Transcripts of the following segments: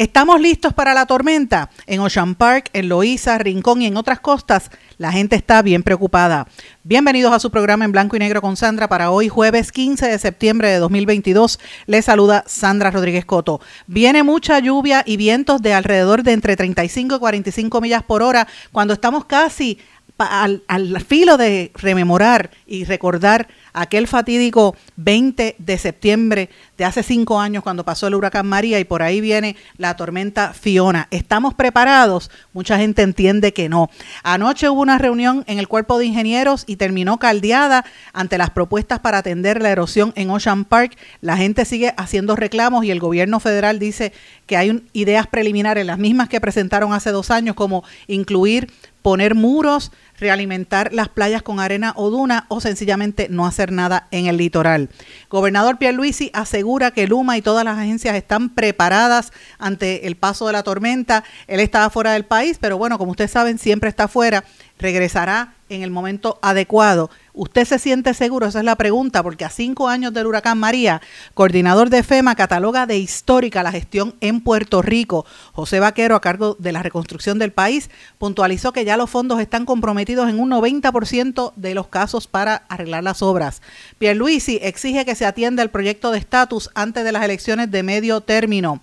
Estamos listos para la tormenta. En Ocean Park, en Loíza, Rincón y en otras costas, la gente está bien preocupada. Bienvenidos a su programa en blanco y negro con Sandra para hoy, jueves 15 de septiembre de 2022. Les saluda Sandra Rodríguez Coto. Viene mucha lluvia y vientos de alrededor de entre 35 y 45 millas por hora cuando estamos casi al, al filo de rememorar y recordar aquel fatídico 20 de septiembre de hace cinco años cuando pasó el huracán María y por ahí viene la tormenta Fiona. ¿Estamos preparados? Mucha gente entiende que no. Anoche hubo una reunión en el cuerpo de ingenieros y terminó caldeada ante las propuestas para atender la erosión en Ocean Park. La gente sigue haciendo reclamos y el gobierno federal dice que hay ideas preliminares, las mismas que presentaron hace dos años, como incluir poner muros, realimentar las playas con arena o duna o sencillamente no hacer nada en el litoral. Gobernador Pierluisi asegura que Luma y todas las agencias están preparadas ante el paso de la tormenta. Él estaba fuera del país, pero bueno, como ustedes saben, siempre está fuera. Regresará en el momento adecuado. ¿Usted se siente seguro? Esa es la pregunta, porque a cinco años del huracán María, coordinador de FEMA cataloga de histórica la gestión en Puerto Rico. José Vaquero, a cargo de la reconstrucción del país, puntualizó que ya los fondos están comprometidos en un 90% de los casos para arreglar las obras. Pierluisi exige que se atienda el proyecto de estatus antes de las elecciones de medio término.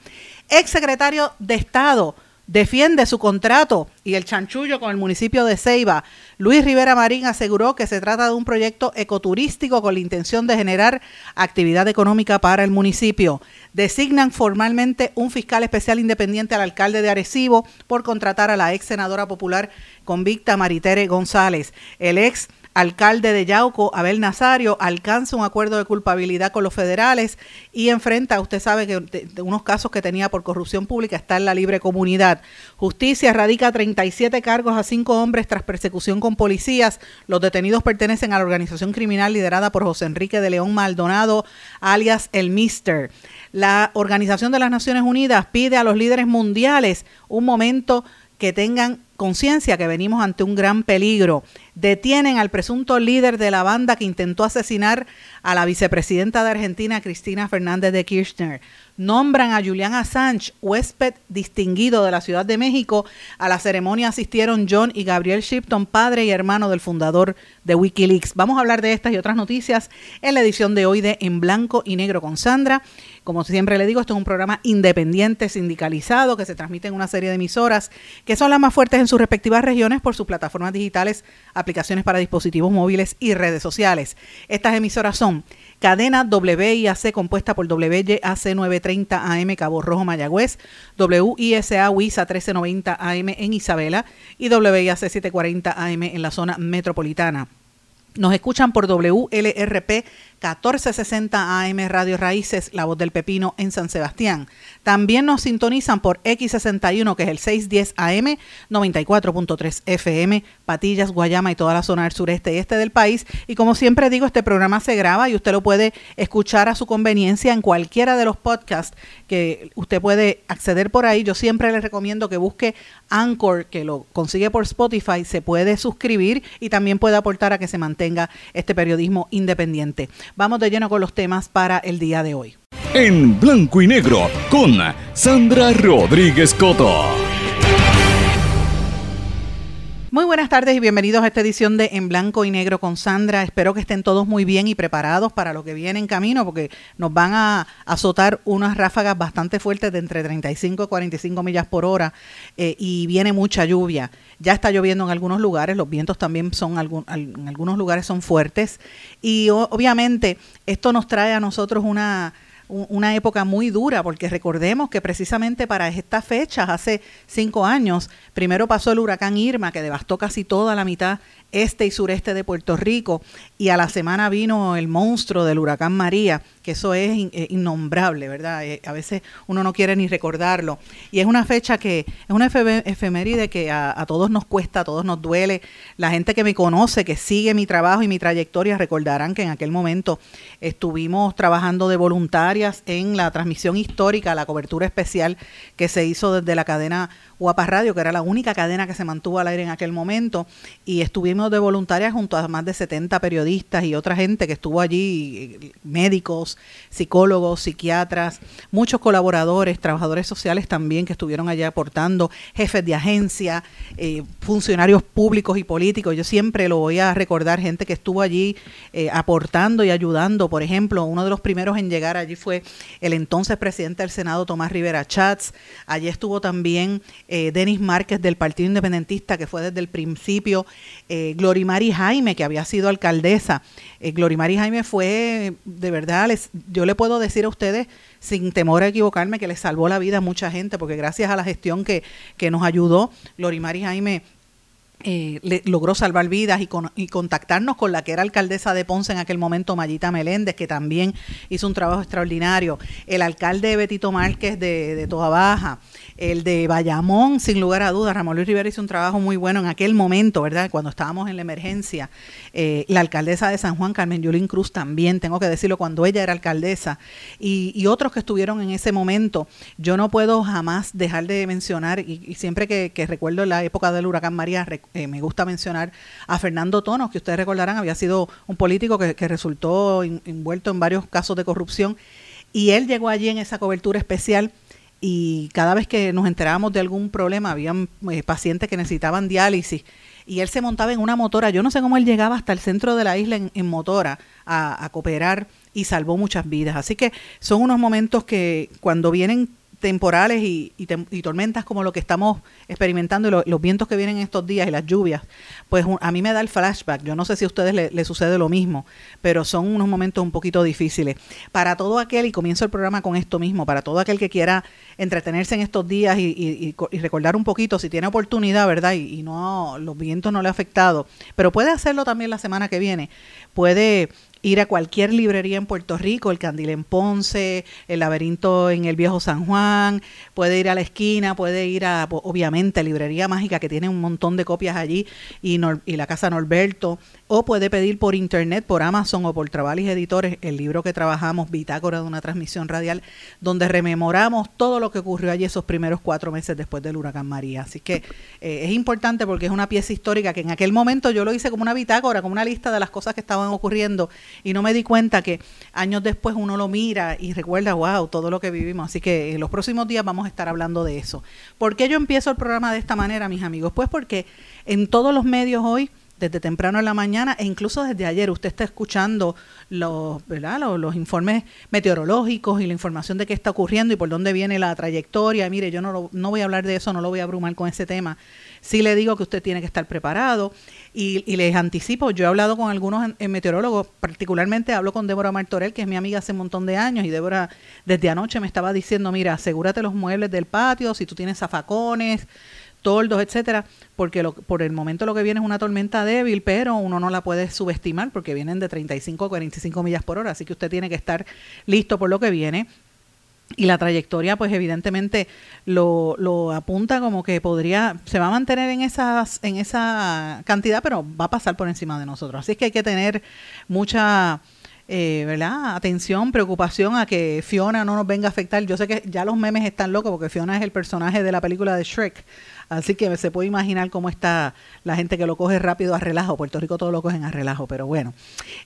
Ex secretario de Estado defiende su contrato y el chanchullo con el municipio de Ceiba. Luis Rivera Marín aseguró que se trata de un proyecto ecoturístico con la intención de generar actividad económica para el municipio. Designan formalmente un fiscal especial independiente al alcalde de Arecibo por contratar a la ex senadora popular convicta Maritere González. El ex alcalde de Yauco, Abel Nazario, alcanza un acuerdo de culpabilidad con los federales y enfrenta, usted sabe que de, unos casos que tenía por corrupción pública está en la libre comunidad. Justicia radica 37 cargos a cinco hombres tras persecución con policías. Los detenidos pertenecen a la organización criminal liderada por José Enrique de León Maldonado, alias el Mister. La Organización de las Naciones Unidas pide a los líderes mundiales un momento que tengan conciencia que venimos ante un gran peligro. Detienen al presunto líder de la banda que intentó asesinar a la vicepresidenta de Argentina, Cristina Fernández de Kirchner. Nombran a Julian Assange, huésped distinguido de la Ciudad de México. A la ceremonia asistieron John y Gabriel Shipton, padre y hermano del fundador de Wikileaks. Vamos a hablar de estas y otras noticias en la edición de hoy de En Blanco y Negro con Sandra. Como siempre le digo, esto es un programa independiente, sindicalizado, que se transmite en una serie de emisoras que son las más fuertes en sus respectivas regiones por sus plataformas digitales, aplicaciones para dispositivos móviles y redes sociales. Estas emisoras son cadena WIAC compuesta por WYAC 930 AM Cabo Rojo Mayagüez, WISA WISA 1390 AM en Isabela y WIAC 740 AM en la zona metropolitana. Nos escuchan por WLRP 1460 AM Radio Raíces, La Voz del Pepino en San Sebastián. También nos sintonizan por X61, que es el 610 AM, 94.3 FM, Patillas, Guayama y toda la zona del sureste y este del país. Y como siempre digo, este programa se graba y usted lo puede escuchar a su conveniencia en cualquiera de los podcasts que usted puede acceder por ahí. Yo siempre les recomiendo que busque Anchor, que lo consigue por Spotify, se puede suscribir y también puede aportar a que se mantenga este periodismo independiente. Vamos de lleno con los temas para el día de hoy. En blanco y negro con Sandra Rodríguez Coto. Muy buenas tardes y bienvenidos a esta edición de En Blanco y Negro con Sandra. Espero que estén todos muy bien y preparados para lo que viene en camino porque nos van a azotar unas ráfagas bastante fuertes de entre 35 y 45 millas por hora eh, y viene mucha lluvia. Ya está lloviendo en algunos lugares, los vientos también son en algunos lugares son fuertes y obviamente esto nos trae a nosotros una una época muy dura, porque recordemos que precisamente para estas fechas, hace cinco años, primero pasó el huracán Irma, que devastó casi toda la mitad este y sureste de Puerto Rico y a la semana vino el monstruo del huracán María, que eso es eh, innombrable, ¿verdad? Eh, a veces uno no quiere ni recordarlo. Y es una fecha que, es una efeméride que a, todos nos cuesta, a todos nos duele. La gente que me conoce, que sigue mi trabajo y mi trayectoria, recordarán que en aquel momento estuvimos trabajando de voluntarias en la transmisión histórica, la cobertura especial que se hizo desde la cadena Guapa Radio, que era la única cadena que se mantuvo al aire en aquel momento, y estuvimos de voluntarias junto a más de 70 periodistas y otra gente que estuvo allí, médicos, psicólogos, psiquiatras, muchos colaboradores, trabajadores sociales también que estuvieron allá aportando, jefes de agencia, eh, funcionarios públicos y políticos. Yo siempre lo voy a recordar, gente que estuvo allí eh, aportando y ayudando. Por ejemplo, uno de los primeros en llegar allí fue el entonces presidente del Senado, Tomás Rivera Chats. Allí estuvo también eh, Denis Márquez del Partido Independentista, que fue desde el principio, Glorimari Jaime, que había sido alcaldesa. Eh, Glorimari Jaime fue, de verdad, les, yo le puedo decir a ustedes, sin temor a equivocarme, que le salvó la vida a mucha gente, porque gracias a la gestión que, que nos ayudó, Glorimari Jaime eh, le, logró salvar vidas y, contactarnos con la que era alcaldesa de Ponce en aquel momento, Mayita Meléndez, que también hizo un trabajo extraordinario, el alcalde Betito Márquez de, de Baja, el de Bayamón, sin lugar a dudas, Ramón Luis Rivera hizo un trabajo muy bueno en aquel momento, ¿verdad? Cuando estábamos en la emergencia. Eh, la alcaldesa de San Juan, Carmen Yulín Cruz, también, tengo que decirlo, cuando ella era alcaldesa, y, otros que estuvieron en ese momento. Yo no puedo jamás dejar de mencionar, y, siempre que, recuerdo la época del huracán María, eh, me gusta mencionar a Fernando Tonos, que ustedes recordarán, había sido un político que, resultó envuelto en varios casos de corrupción, y él llegó allí en esa cobertura especial y cada vez que nos enterábamos de algún problema, habían eh, pacientes que necesitaban diálisis y él se montaba en una motora. Yo no sé cómo él llegaba hasta el centro de la isla en, motora a, a, cooperar y salvó muchas vidas. Así que son unos momentos que cuando vienen temporales y, tormentas como lo que estamos experimentando y los vientos que vienen estos días y las lluvias, pues a mí me da el flashback. Yo no sé si a ustedes les le sucede lo mismo, pero son unos momentos un poquito difíciles. Para todo aquel, y comienzo el programa con esto mismo, para todo aquel que quiera entretenerse en estos días y, recordar un poquito, si tiene oportunidad, ¿verdad? Y, no los vientos no le ha afectado, pero puede hacerlo también la semana que viene. Puede ir a cualquier librería en Puerto Rico, el Candil en Ponce, el Laberinto en el Viejo San Juan, puede ir a la esquina, puede ir a, obviamente, Librería Mágica, que tiene un montón de copias allí, y, y la Casa Norberto, o puede pedir por internet, por Amazon o por Travalis Editores, el libro que trabajamos, Bitácora de una transmisión radial, donde rememoramos todo lo que ocurrió allí esos primeros cuatro meses después del huracán María. Así que eh, es importante porque es una pieza histórica que en aquel momento yo lo hice como una bitácora, como una lista de las cosas que estaban ocurriendo y no me di cuenta que años después uno lo mira y recuerda, wow, todo lo que vivimos. Así que en los próximos días vamos a estar hablando de eso. ¿Por qué yo empiezo el programa de esta manera, mis amigos? Pues porque en todos los medios hoy desde temprano en la mañana e incluso desde ayer usted está escuchando los, ¿verdad? los, informes meteorológicos y la información de qué está ocurriendo y por dónde viene la trayectoria. Mire, yo no, no voy a hablar de eso, no lo voy a abrumar con ese tema. Sí le digo que usted tiene que estar preparado y, y les anticipo, yo he hablado con algunos meteorólogos, particularmente hablo con Débora Martorell, que es mi amiga hace un montón de años y Débora desde anoche me estaba diciendo, mira, asegúrate los muebles del patio, si tú tienes zafacones, toldos, etcétera, porque por el momento lo que viene es una tormenta débil, pero uno no la puede subestimar porque vienen de 35 a 45 millas por hora, así que usted tiene que estar listo por lo que viene. Y la trayectoria, pues evidentemente lo, lo apunta como que podría, se va a mantener en, esas, en esa cantidad, pero va a pasar por encima de nosotros. Así que hay que tener mucha eh, ¿verdad? Atención, preocupación a que Fiona no nos venga a afectar. Yo sé que ya los memes están locos porque Fiona es el personaje de la película de Shrek. Así que se puede imaginar cómo está la gente que lo coge rápido a relajo. Puerto Rico todo lo cogen a relajo, pero bueno,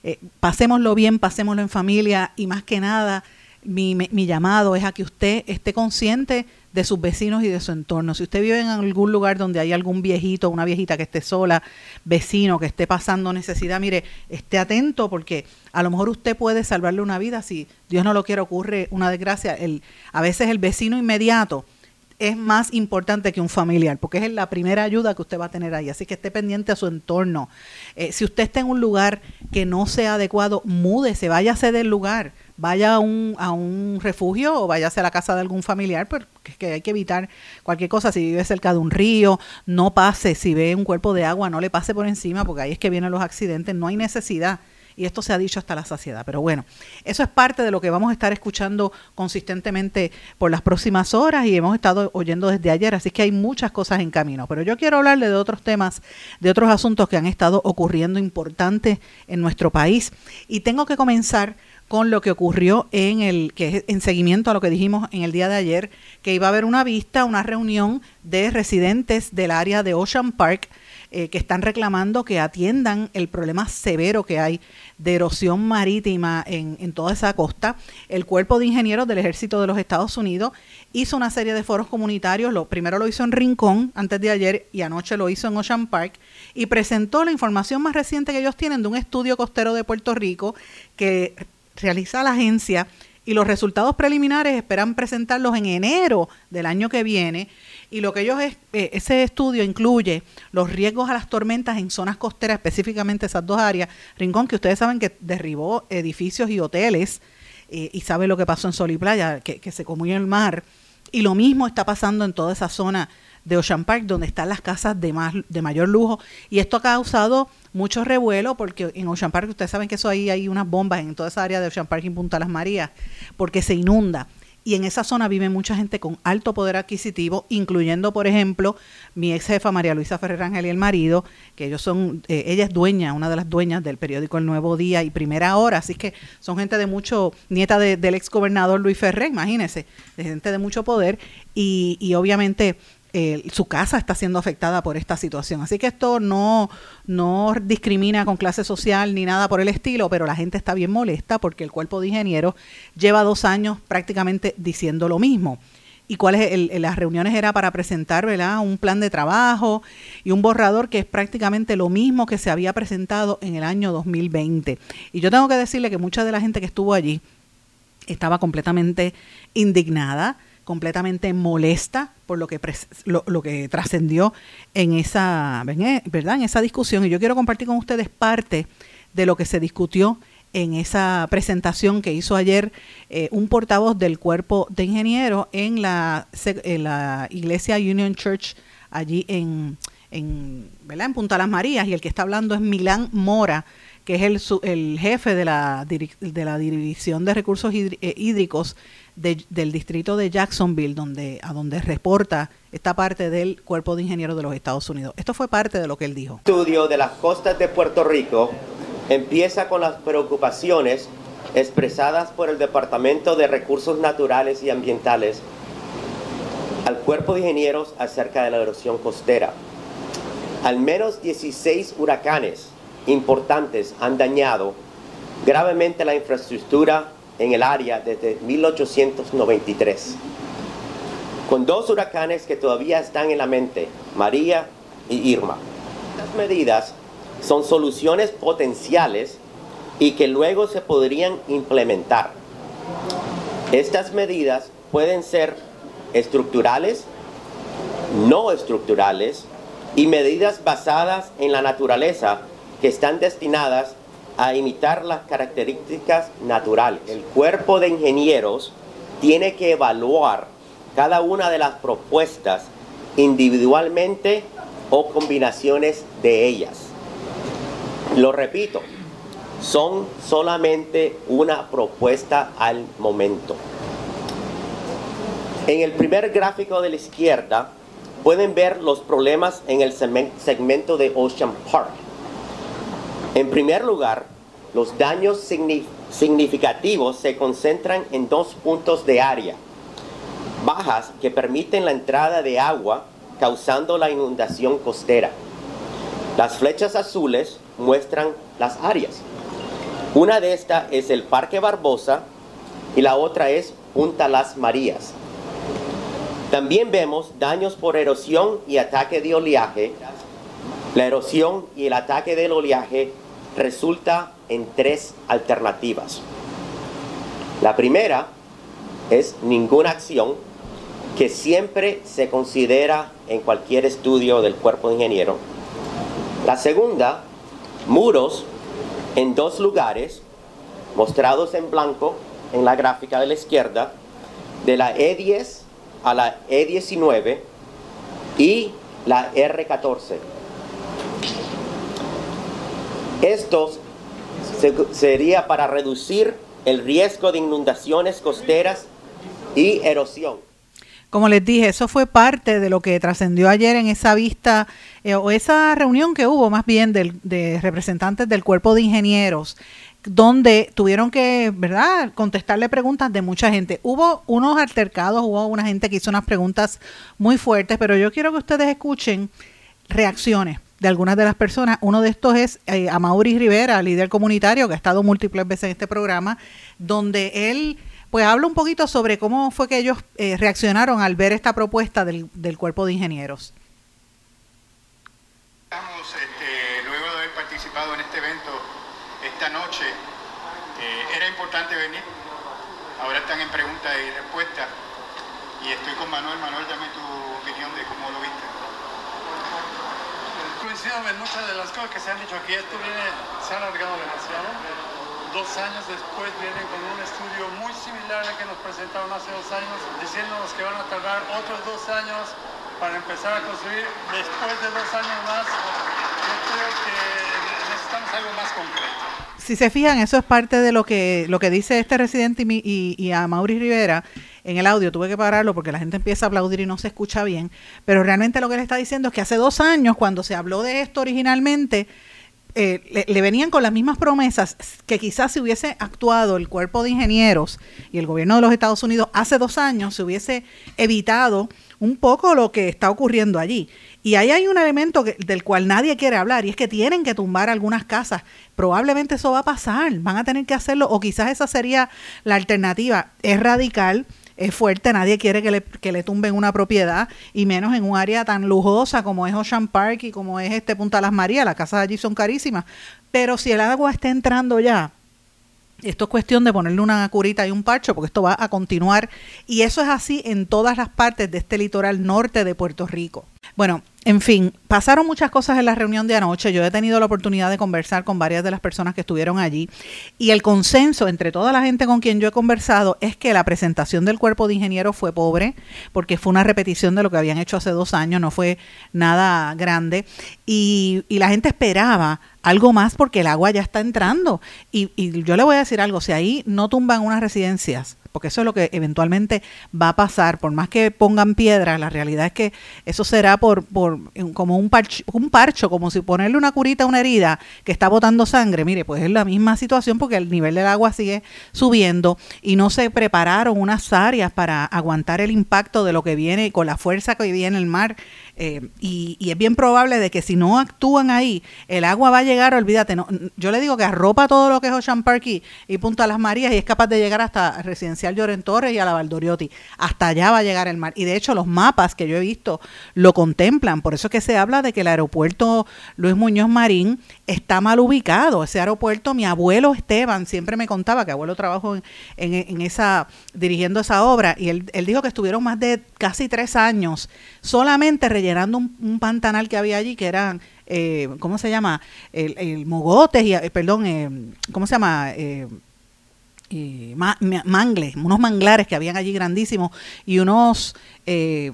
eh, pasémoslo bien, pasémoslo en familia y más que nada, mi, mi llamado es a que usted esté consciente de sus vecinos y de su entorno. Si usted vive en algún lugar donde hay algún viejito, una viejita que esté sola, vecino que esté pasando necesidad, mire, esté atento porque a lo mejor usted puede salvarle una vida si Dios no lo quiere ocurre una desgracia. El, a veces el vecino inmediato es más importante que un familiar, porque es la primera ayuda que usted va a tener ahí. Así que esté pendiente a su entorno. Eh, si usted está en un lugar que no sea adecuado, múdese, váyase del lugar vaya a un, a un refugio o váyase a la casa de algún familiar, porque que hay que evitar cualquier cosa. Si vive cerca de un río, no pase. Si ve un cuerpo de agua, no le pase por encima, porque ahí es que vienen los accidentes. No hay necesidad y esto se ha dicho hasta la saciedad. Pero bueno, eso es parte de lo que vamos a estar escuchando consistentemente por las próximas horas y hemos estado oyendo desde ayer, así que hay muchas cosas en camino. Pero yo quiero hablarle de otros temas, de otros asuntos que han estado ocurriendo importantes en nuestro país. Y tengo que comenzar con lo que ocurrió en el que en seguimiento a lo que dijimos en el día de ayer, que iba a haber una vista, una reunión de residentes del área de Ocean Park eh, que están reclamando que atiendan el problema severo que hay de erosión marítima en, en toda esa costa. El Cuerpo de Ingenieros del Ejército de los Estados Unidos hizo una serie de foros comunitarios. Lo, primero lo hizo en Rincón antes de ayer y anoche lo hizo en Ocean Park y presentó la información más reciente que ellos tienen de un estudio costero de Puerto Rico que realiza la agencia y los resultados preliminares esperan presentarlos en enero del año que viene y lo que ellos es, eh, ese estudio incluye los riesgos a las tormentas en zonas costeras, específicamente esas dos áreas. Rincón, que ustedes saben que derribó edificios y hoteles, eh, y sabe lo que pasó en Sol y Playa, que, que se comió el mar. Y lo mismo está pasando en toda esa zona de Ocean Park, donde están las casas de, más, de mayor lujo. Y esto ha causado mucho revuelo, porque en Ocean Park, ustedes saben que eso ahí hay unas bombas en toda esa área de Ocean Park y Punta Las Marías, porque se inunda. Y en esa zona vive mucha gente con alto poder adquisitivo, incluyendo, por ejemplo, mi ex jefa María Luisa Ferrer Ángel y el marido, que ellos son, eh, ella es dueña, una de las dueñas del periódico El Nuevo Día y Primera Hora, así que son gente de mucho, nieta del ex gobernador Luis Ferrer, imagínense, de gente de mucho poder. Y, y obviamente su casa está siendo afectada por esta situación. Así que esto no, no discrimina con clase social ni nada por el estilo, pero la gente está bien molesta porque el cuerpo de ingenieros lleva dos años prácticamente diciendo lo mismo. Y cuáles las reuniones era para presentar un plan de trabajo y un borrador que es prácticamente lo mismo que se había presentado en el año 2020. Y yo tengo que decirle que mucha de la gente que estuvo allí estaba completamente indignada, completamente molesta por lo que lo, que trascendió en esa eh, verdad en esa discusión. Y yo quiero compartir con ustedes parte de lo que se discutió en esa presentación que hizo ayer eh, un portavoz del cuerpo de ingenieros en la, en la iglesia Union Church allí en, en, ¿verdad? en Punta Las Marías. Y el que está hablando es Milán Mora que es el, el jefe de la, de la División de Recursos eh, Del distrito de Jacksonville, donde, a donde reporta esta parte del Cuerpo de Ingenieros de los Estados Unidos. Esto fue parte de lo que él dijo. El estudio de las costas de Puerto Rico empieza con las preocupaciones expresadas por el Departamento de Recursos Naturales y Ambientales al Cuerpo de Ingenieros acerca de la erosión costera. Al menos 16 huracanes importantes han dañado gravemente la infraestructura en el área desde 1893. Con dos huracanes que todavía están en la mente, María y Irma. Estas medidas son soluciones potenciales y que luego se podrían implementar. Estas medidas pueden ser estructurales, no estructurales y medidas basadas en la naturaleza que están destinadas a imitar las características naturales. El cuerpo de ingenieros tiene que evaluar cada una de las propuestas individualmente o combinaciones de ellas. Lo repito, son solamente una propuesta al momento. En el primer gráfico de la izquierda pueden ver los problemas en el segmento de Ocean Park. En primer lugar, los daños significativos se concentran en dos puntos de área. Bajas que permiten la entrada de agua causando la inundación costera. Las flechas azules muestran las áreas. Una de estas es el Parque Barbosa y la otra es Punta Las Marías. También vemos daños por erosión y ataque de oleaje. La erosión y el ataque del oleaje resulta en tres alternativas. La primera es ninguna acción que siempre se considera en cualquier estudio del cuerpo de ingeniero. La segunda, muros en dos lugares mostrados en blanco en la gráfica de la izquierda, de la E10 a la E19 y la R14. Esto sería para reducir el riesgo de inundaciones costeras y erosión. Como les dije, eso fue parte de lo que trascendió ayer en esa vista eh, o esa reunión que hubo más bien de representantes del cuerpo de ingenieros donde tuvieron que, ¿verdad?, contestarle preguntas de mucha gente. Hubo unos altercados, hubo una gente que hizo unas preguntas muy fuertes, pero yo quiero que ustedes escuchen reacciones de algunas de las personas. Uno de estos es eh, Amaury Rivera, líder comunitario, que ha estado múltiples veces en este programa, donde él pues habla un poquito sobre cómo fue que ellos eh, reaccionaron al ver esta propuesta del, del cuerpo de ingenieros. Estamos, este, luego de haber participado en este evento esta noche, eh, era importante venir. Ahora están en pregunta y respuesta. Y estoy con Manuel. Manuel, dame tu opinión de cómo lo viste. Coincido en muchas de las cosas que se han dicho aquí. Esto viene, se ha alargado demasiado dos años después vienen con un estudio muy similar al que nos presentaron hace dos años, diciéndonos que van a tardar otros dos años para empezar a construir. Después de dos años más, yo creo que necesitamos algo más concreto. Si se fijan, eso es parte de lo que, lo que dice este residente y, y, a Mauri Rivera en el audio. Tuve que pararlo porque la gente empieza a aplaudir y no se escucha bien. Pero realmente lo que le está diciendo es que hace dos años, cuando se habló de esto originalmente, eh, le, venían con las mismas promesas que quizás si hubiese actuado el cuerpo de ingenieros y el gobierno de los Estados Unidos hace dos años, se hubiese evitado un poco lo que está ocurriendo allí. Y ahí hay un elemento del cual nadie quiere hablar y es que tienen que tumbar algunas casas. Probablemente eso va a pasar, van a tener que hacerlo o quizás esa sería la alternativa. Es radical es fuerte, nadie quiere que le, que le tumben una propiedad y menos en un área tan lujosa como es Ocean Park y como es este Punta Las Marías, las casas allí son carísimas, pero si el agua está entrando ya, esto es cuestión de ponerle una curita y un parcho porque esto va a continuar y eso es así en todas las partes de este litoral norte de Puerto Rico. Bueno, en fin, pasaron muchas cosas en la reunión de anoche. Yo he tenido la oportunidad de conversar con varias de las personas que estuvieron allí y el consenso entre toda la gente con quien yo he conversado es que la presentación del cuerpo de ingenieros fue pobre porque fue una repetición de lo que habían hecho hace dos años, no fue nada grande y, y la gente esperaba algo más porque el agua ya está entrando. Y, y yo le voy a decir algo, si ahí no tumban unas residencias, porque eso es lo que eventualmente va a pasar, por más que pongan piedras, la realidad es que eso será por, por como un parcho, un parcho, como si ponerle una curita a una herida que está botando sangre, mire, pues es la misma situación porque el nivel del agua sigue subiendo y no se prepararon unas áreas para aguantar el impacto de lo que viene con la fuerza que viene el mar eh, y, es bien probable de que si no actúan ahí, el agua va a llegar, olvídate, no, yo le digo que arropa todo lo que es Ocean Park y, Punta Las Marías y es capaz de llegar hasta Residencial Lloren Torres y a la Valdoriotti. Hasta allá va a llegar el mar. Y de hecho los mapas que yo he visto lo contemplan. Por eso es que se habla de que el aeropuerto Luis Muñoz Marín está mal ubicado. Ese aeropuerto, mi abuelo Esteban siempre me contaba que abuelo trabajó en, en, esa, dirigiendo esa obra y él, él dijo que estuvieron más de casi tres años solamente rellenando un, pantanal que había allí, que eran, eh, ¿cómo se llama? El, el mogotes, y, eh, perdón, eh, ¿cómo se llama? Eh, mangles, unos manglares que habían allí grandísimos y unos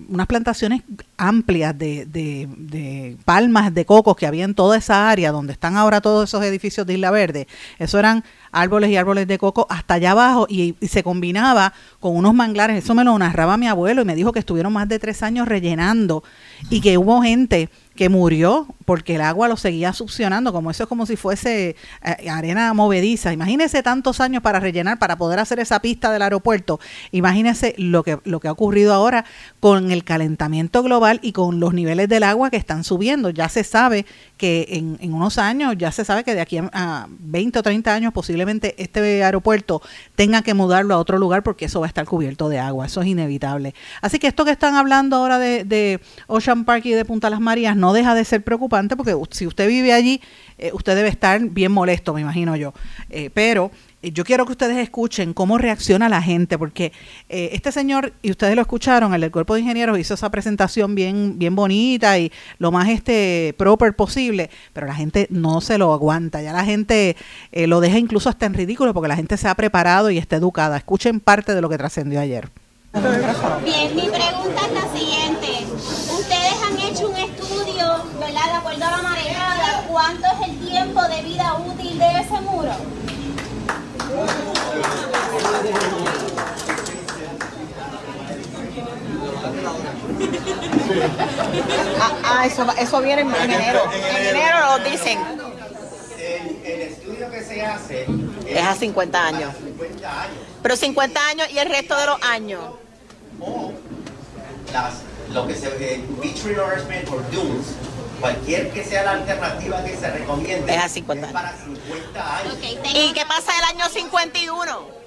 unas plantaciones amplias de, de, de, palmas de cocos que había en toda esa área donde están ahora todos esos edificios de Isla Verde. Eso eran árboles y árboles de coco hasta allá abajo y, se combinaba con unos manglares. Eso me lo narraba mi abuelo y me dijo que estuvieron más de tres años rellenando y que hubo gente que murió porque el agua lo seguía succionando, como eso es como si fuese eh, arena movediza. Imagínese tantos años para rellenar, para poder hacer esa pista del aeropuerto. Imagínese lo que, lo que ha ocurrido ahora con el calentamiento global y con los niveles del agua que están subiendo. Ya se sabe que en, unos años, ya se sabe que de aquí a 20 o 30 años posiblemente este aeropuerto tenga que mudarlo a otro lugar porque eso va a estar cubierto de agua. Eso es inevitable. Así que esto que están hablando ahora de, de Ocean Park y de Punta Las Marías no deja de ser preocupante porque si usted vive allí, eh, usted debe estar bien molesto, me imagino yo. Eh, pero yo quiero que ustedes escuchen cómo reacciona la gente, porque este señor, y ustedes lo escucharon, el del cuerpo de ingenieros hizo esa presentación bien, bien bonita y lo más este proper posible posible, pero la gente no se lo aguanta, ya la gente eh, lo deja incluso hasta en ridículo porque la gente se ha preparado y está educada. Escuchen parte de lo que trascendió ayer. Bien, mi pregunta es la siguiente. Ustedes han hecho un estudio, ¿verdad? De acuerdo a la marejada, ¿cuánto es el tiempo de vida útil de ese muro? Ah, ah, eso, eso viene en, enero. En enero lo dicen. El, el estudio que se hace Es a 50 años. 50 años. Pero 50 años y el resto de los años. o las, lo que se eh, beach renourishment or dunes, cualquier que sea la alternativa que se recomiende, Es a 50 es para 50 años. Ok, ¿Y qué pasa el año 51?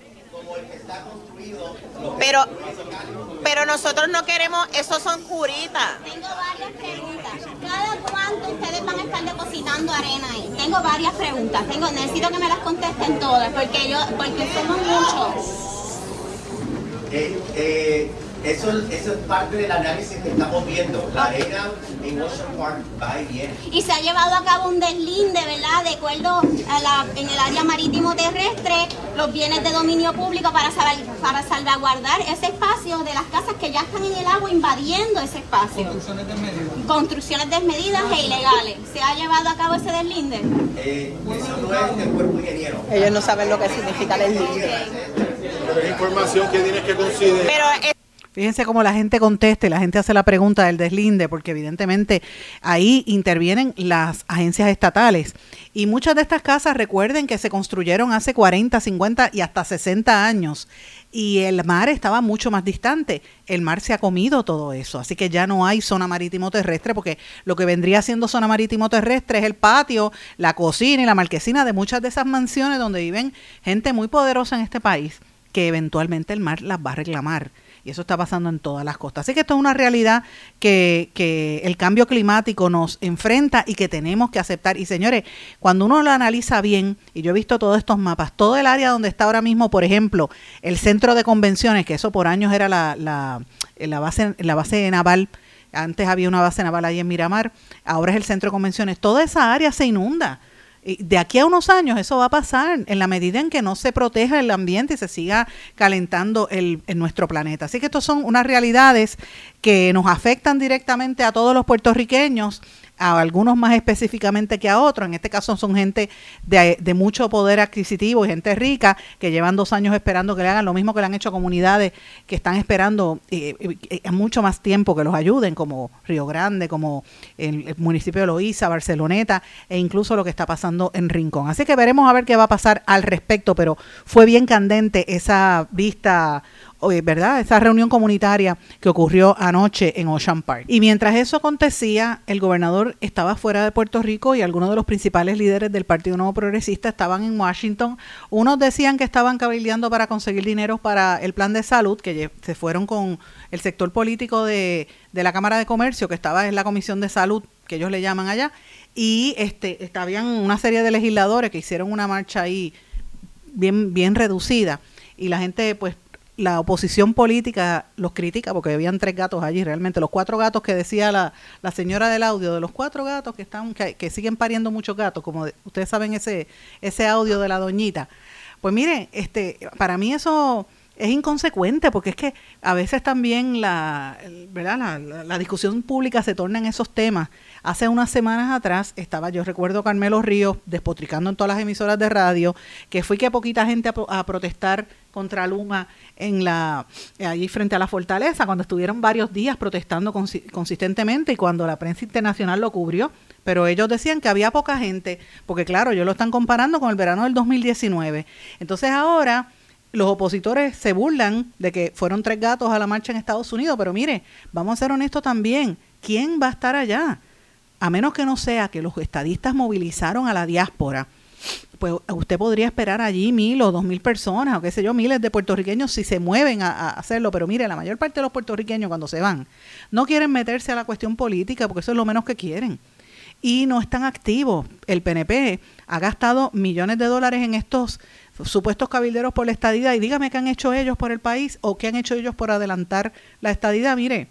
Está construido, Pero, pero nosotros no queremos, esos son curitas. tengo varias preguntas. ¿Cada cuánto ustedes van a estar depositando arena ahí? Tengo varias preguntas. Tengo, necesito que me las contesten todas porque yo, porque somos muchos. Eh, eh, eso, eso es parte del análisis que estamos viendo. La arena en Ocean Park va y viene. Y se ha llevado a cabo un deslinde, ¿verdad? De acuerdo a la, en el área marítimo terrestre, los bienes de dominio público para, sal- para salvaguardar ese espacio de las casas que ya están en el agua invadiendo ese espacio. Construcciones desmedidas. Construcciones desmedidas e ilegales. ¿Se ha llevado a cabo ese deslinde? Eh, eso no es del cuerpo ingeniero. Ellos no saben lo que significa el Pero es información que tienes que considerar. Pero es- Fíjense cómo la gente conteste, la gente hace la pregunta del deslinde, porque evidentemente ahí intervienen las agencias estatales. Y muchas de estas casas, recuerden que se construyeron hace 40, 50 y hasta 60 años. Y el mar estaba mucho más distante. El mar se ha comido todo eso. Así que ya no hay zona marítimo terrestre, porque lo que vendría siendo zona marítimo terrestre es el patio, la cocina y la marquesina de muchas de esas mansiones donde viven gente muy poderosa en este país, que eventualmente el mar las va a reclamar. Y eso está pasando en todas las costas. Así que esto es una realidad que, que el cambio climático nos enfrenta y que tenemos que aceptar. Y señores, cuando uno lo analiza bien, y yo he visto todos estos mapas, todo el área donde está ahora mismo, por ejemplo, el centro de convenciones, que eso por años era la, la, base, la base naval, antes había una base naval ahí en Miramar, ahora es el centro de convenciones, toda esa área se inunda. De aquí a unos años eso va a pasar en la medida en que no se proteja el ambiente y se siga calentando el, nuestro planeta. Así que estas son unas realidades que nos afectan directamente a todos los puertorriqueños, a algunos más específicamente que a otros. En este caso son gente de, mucho poder adquisitivo y gente rica que llevan dos años esperando que le hagan lo mismo que le han hecho comunidades que están esperando eh, eh, mucho más tiempo que los ayuden, como Río Grande, como el, municipio de Loíza, Barceloneta e incluso lo que está pasando en Rincón. Así que veremos a ver qué va a pasar al respecto, pero fue bien candente esa vista eh, ¿verdad? Esa reunión comunitaria que ocurrió anoche en Ocean Park. Y mientras eso acontecía, el gobernador estaba fuera de Puerto Rico y algunos de los principales líderes del Partido Nuevo Progresista estaban en Washington. Unos decían que estaban cabildeando para conseguir dinero para el plan de salud, que se fueron con el sector político de, de la Cámara de Comercio, que estaba en la Comisión de Salud, que ellos le llaman allá, y este, estaban una serie de legisladores que hicieron una marcha ahí bien, bien reducida. Y la gente, pues, la oposición política los critica porque habían tres gatos allí realmente. Los cuatro gatos que decía la, la señora del audio de los cuatro gatos que están que, siguen pariendo muchos gatos como de, ustedes saben ese ese audio de la doñita. Pues mire este para mí eso es inconsecuente porque es que a veces también la, ¿verdad? La, discusión pública se torna en esos temas. Hace unas semanas atrás estaba, yo recuerdo Carmelo Ríos despotricando en todas las emisoras de radio, que fui que poquita gente a, protestar contra Luma en la allí frente a la fortaleza, cuando estuvieron varios días protestando consi consistentemente y cuando la prensa internacional lo cubrió, pero ellos decían que había poca gente, porque claro, ellos lo están comparando con el verano del 2019. Entonces ahora los opositores se burlan de que fueron tres gatos a la marcha en Estados Unidos, pero mire, vamos a ser honestos también, ¿quién va a estar allá? A menos que no sea que los estadistas movilizaron a la diáspora, pues usted podría esperar allí mil o dos mil personas, o qué sé yo, miles de puertorriqueños si se mueven a, a, hacerlo, pero mire, la mayor parte de los puertorriqueños cuando se van no quieren meterse a la cuestión política porque eso es lo menos que quieren. Y no están activos. El PNP ha gastado millones de dólares en estos supuestos cabilderos por la estadidad y dígame qué han hecho ellos por el país o qué han hecho ellos por adelantar la estadidad. Mire,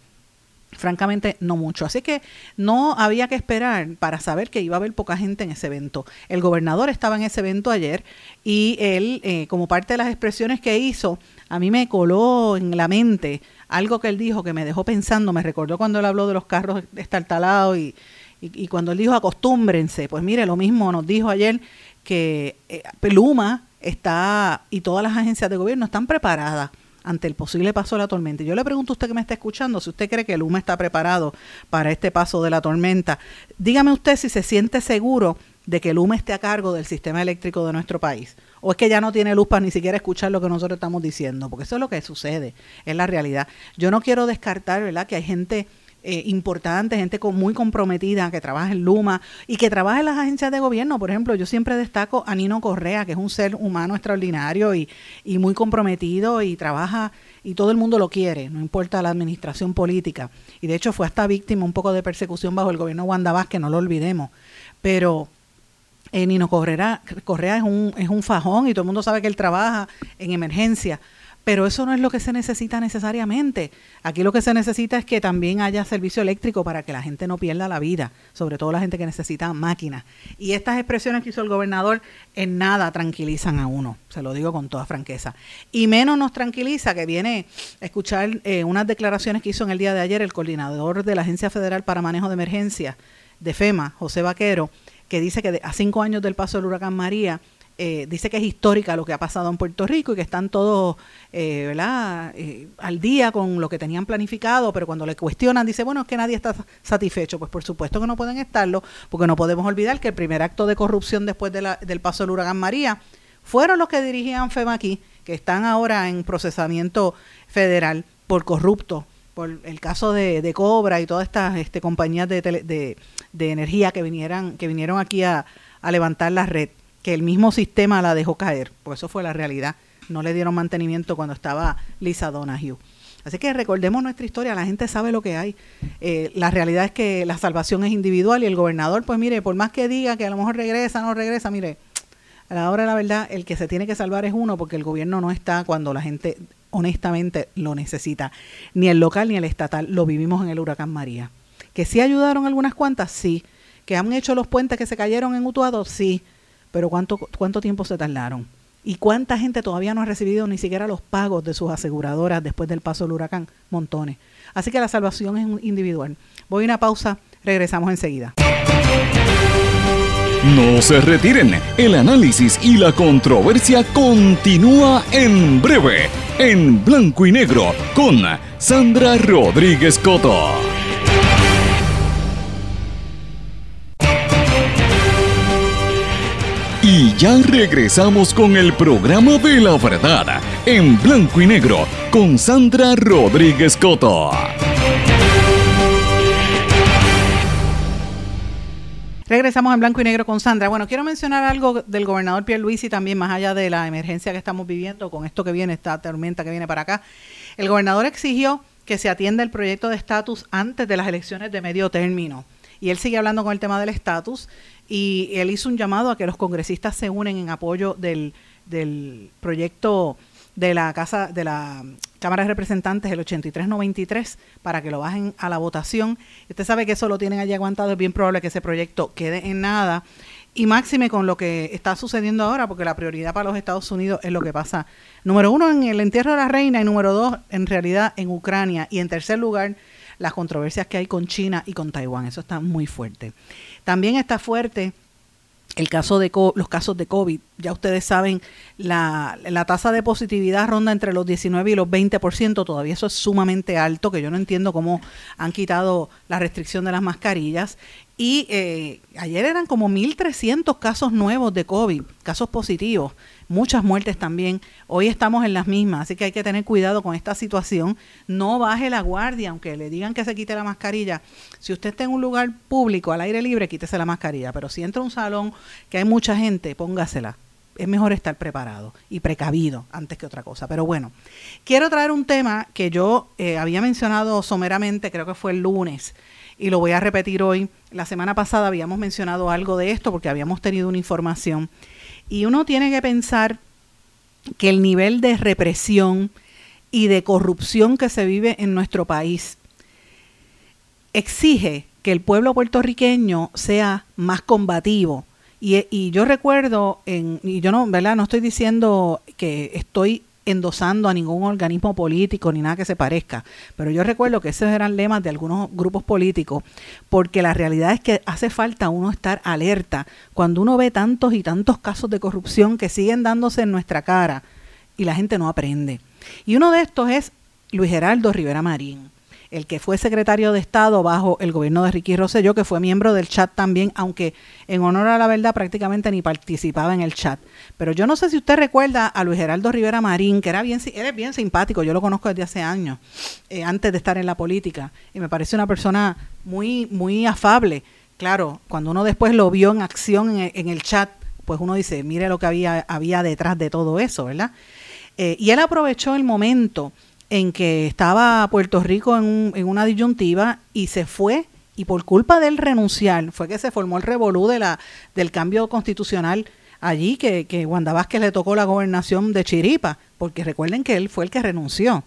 Francamente, no mucho. Así que no había que esperar para saber que iba a haber poca gente en ese evento. El gobernador estaba en ese evento ayer y él, eh, como parte de las expresiones que hizo, a mí me coló en la mente algo que él dijo que me dejó pensando, me recordó cuando él habló de los carros estartalados y, y, cuando él dijo acostúmbrense, pues mire, lo mismo nos dijo ayer que eh, Peluma está y todas las agencias de gobierno están preparadas ante el posible paso de la tormenta. Yo le pregunto a usted que me está escuchando, si usted cree que el Luma está preparado para este paso de la tormenta, dígame usted si se siente seguro de que el Luma esté a cargo del sistema eléctrico de nuestro país. O es que ya no tiene luz para ni siquiera escuchar lo que nosotros estamos diciendo, porque eso es lo que sucede, es la realidad. Yo no quiero descartar, ¿verdad?, que hay gente eh, importante, gente muy comprometida que trabaja en Luma y que trabaja en las agencias de gobierno. Por ejemplo, yo siempre destaco a Nino Correa, que es un ser humano extraordinario y, muy comprometido y trabaja y todo el mundo lo quiere, no importa la administración política. Y de hecho fue hasta víctima un poco de persecución bajo el gobierno de Wanda Vázquez, no lo olvidemos. Pero eh, Nino Correa, Correa es, un, es un fajón y todo el mundo sabe que él trabaja en emergencia pero eso no es lo que se necesita necesariamente. Aquí lo que se necesita es que también haya servicio eléctrico para que la gente no pierda la vida, sobre todo la gente que necesita máquinas. Y estas expresiones que hizo el gobernador en nada tranquilizan a uno, se lo digo con toda franqueza. Y menos nos tranquiliza que viene a escuchar eh, unas declaraciones que hizo en el día de ayer el coordinador de la Agencia Federal para Manejo de Emergencia de FEMA, José Vaquero, que dice que a cinco años del paso del huracán María, eh, dice que es histórica lo que ha pasado en Puerto Rico y que están todos eh, ¿verdad? Eh, al día con lo que tenían planificado, pero cuando le cuestionan dice, bueno, es que nadie está satisfecho. Pues por supuesto que no pueden estarlo, porque no podemos olvidar que el primer acto de corrupción después de la, del paso del huracán María fueron los que dirigían FEMA aquí, que están ahora en procesamiento federal por corrupto por el caso de, Cobra y todas estas este, compañías de, de, de, energía que vinieran que vinieron aquí a, a levantar la red que el mismo sistema la dejó caer, pues eso fue la realidad. No le dieron mantenimiento cuando estaba Lisa Donahue. Así que recordemos nuestra historia, la gente sabe lo que hay. Eh, la realidad es que la salvación es individual y el gobernador, pues mire, por más que diga que a lo mejor regresa, no regresa, mire, a la hora la verdad, el que se tiene que salvar es uno porque el gobierno no está cuando la gente honestamente lo necesita. Ni el local ni el estatal, lo vivimos en el huracán María. Que sí ayudaron algunas cuantas, sí. Que han hecho los puentes que se cayeron en Utuado, sí pero ¿cuánto, cuánto tiempo se tardaron? ¿Y cuánta gente todavía no ha recibido ni siquiera los pagos de sus aseguradoras después del paso del huracán? Montones. Así que la salvación es individual. Voy a una pausa, regresamos enseguida. No se retiren, el análisis y la controversia continúa en breve, en blanco y negro, con Sandra Rodríguez Coto. Ya regresamos con el programa de la verdad, en blanco y negro, con Sandra Rodríguez Coto. Regresamos en blanco y negro con Sandra. Bueno, quiero mencionar algo del gobernador Pierre Luis y también más allá de la emergencia que estamos viviendo con esto que viene, esta tormenta que viene para acá. El gobernador exigió que se atienda el proyecto de estatus antes de las elecciones de medio término. Y él sigue hablando con el tema del estatus y él hizo un llamado a que los congresistas se unen en apoyo del, del proyecto de la casa de la Cámara de Representantes el 8393 para que lo bajen a la votación. Usted sabe que eso lo tienen allí aguantado, es bien probable que ese proyecto quede en nada. Y máxime con lo que está sucediendo ahora, porque la prioridad para los Estados Unidos es lo que pasa, número uno, en el entierro de la reina, y número dos, en realidad, en Ucrania, y en tercer lugar, las controversias que hay con China y con Taiwán. Eso está muy fuerte. También está fuerte el caso de los casos de COVID. Ya ustedes saben, la, la, tasa de positividad ronda entre los 19 y los 20%. Todavía eso es sumamente alto, que yo no entiendo cómo han quitado la restricción de las mascarillas. Y eh, ayer eran como 1.300 casos nuevos de COVID, casos positivos, muchas muertes también. Hoy estamos en las mismas, así que hay que tener cuidado con esta situación. No baje la guardia, aunque le digan que se quite la mascarilla. Si usted está en un lugar público, al aire libre, quítese la mascarilla. Pero si entra a un salón que hay mucha gente, póngasela es mejor estar preparado y precavido antes que otra cosa. Pero bueno, quiero traer un tema que yo eh, había mencionado someramente, creo que fue el lunes, y lo voy a repetir hoy. La semana pasada habíamos mencionado algo de esto porque habíamos tenido una información y uno tiene que pensar que el nivel de represión y de corrupción que se vive en nuestro país exige que el pueblo puertorriqueño sea más combativo. Y, y yo recuerdo, en, y yo no, ¿verdad? No estoy diciendo que estoy endosando a ningún organismo político ni nada que se parezca, pero yo recuerdo que esos eran lemas de algunos grupos políticos, porque la realidad es que hace falta uno estar alerta cuando uno ve tantos y tantos casos de corrupción que siguen dándose en nuestra cara y la gente no aprende. Y uno de estos es Luis Geraldo Rivera Marín el que fue secretario de Estado bajo el gobierno de Ricky Rosselló, que fue miembro del chat también, aunque en honor a la verdad prácticamente ni participaba en el chat. Pero yo no sé si usted recuerda a Luis Geraldo Rivera Marín, que era bien, bien simpático, yo lo conozco desde hace años, eh, antes de estar en la política, y me parece una persona muy, muy afable. Claro, cuando uno después lo vio en acción en, el chat, pues uno dice, mire lo que había, había detrás de todo eso, ¿verdad? Eh, y él aprovechó el momento en que estaba Puerto Rico en, en, una disyuntiva y se fue y por culpa del renunciar fue que se formó el revolú de la, del cambio constitucional allí, que, que Wanda Vázquez le tocó la gobernación de Chiripa, porque recuerden que él fue el que renunció.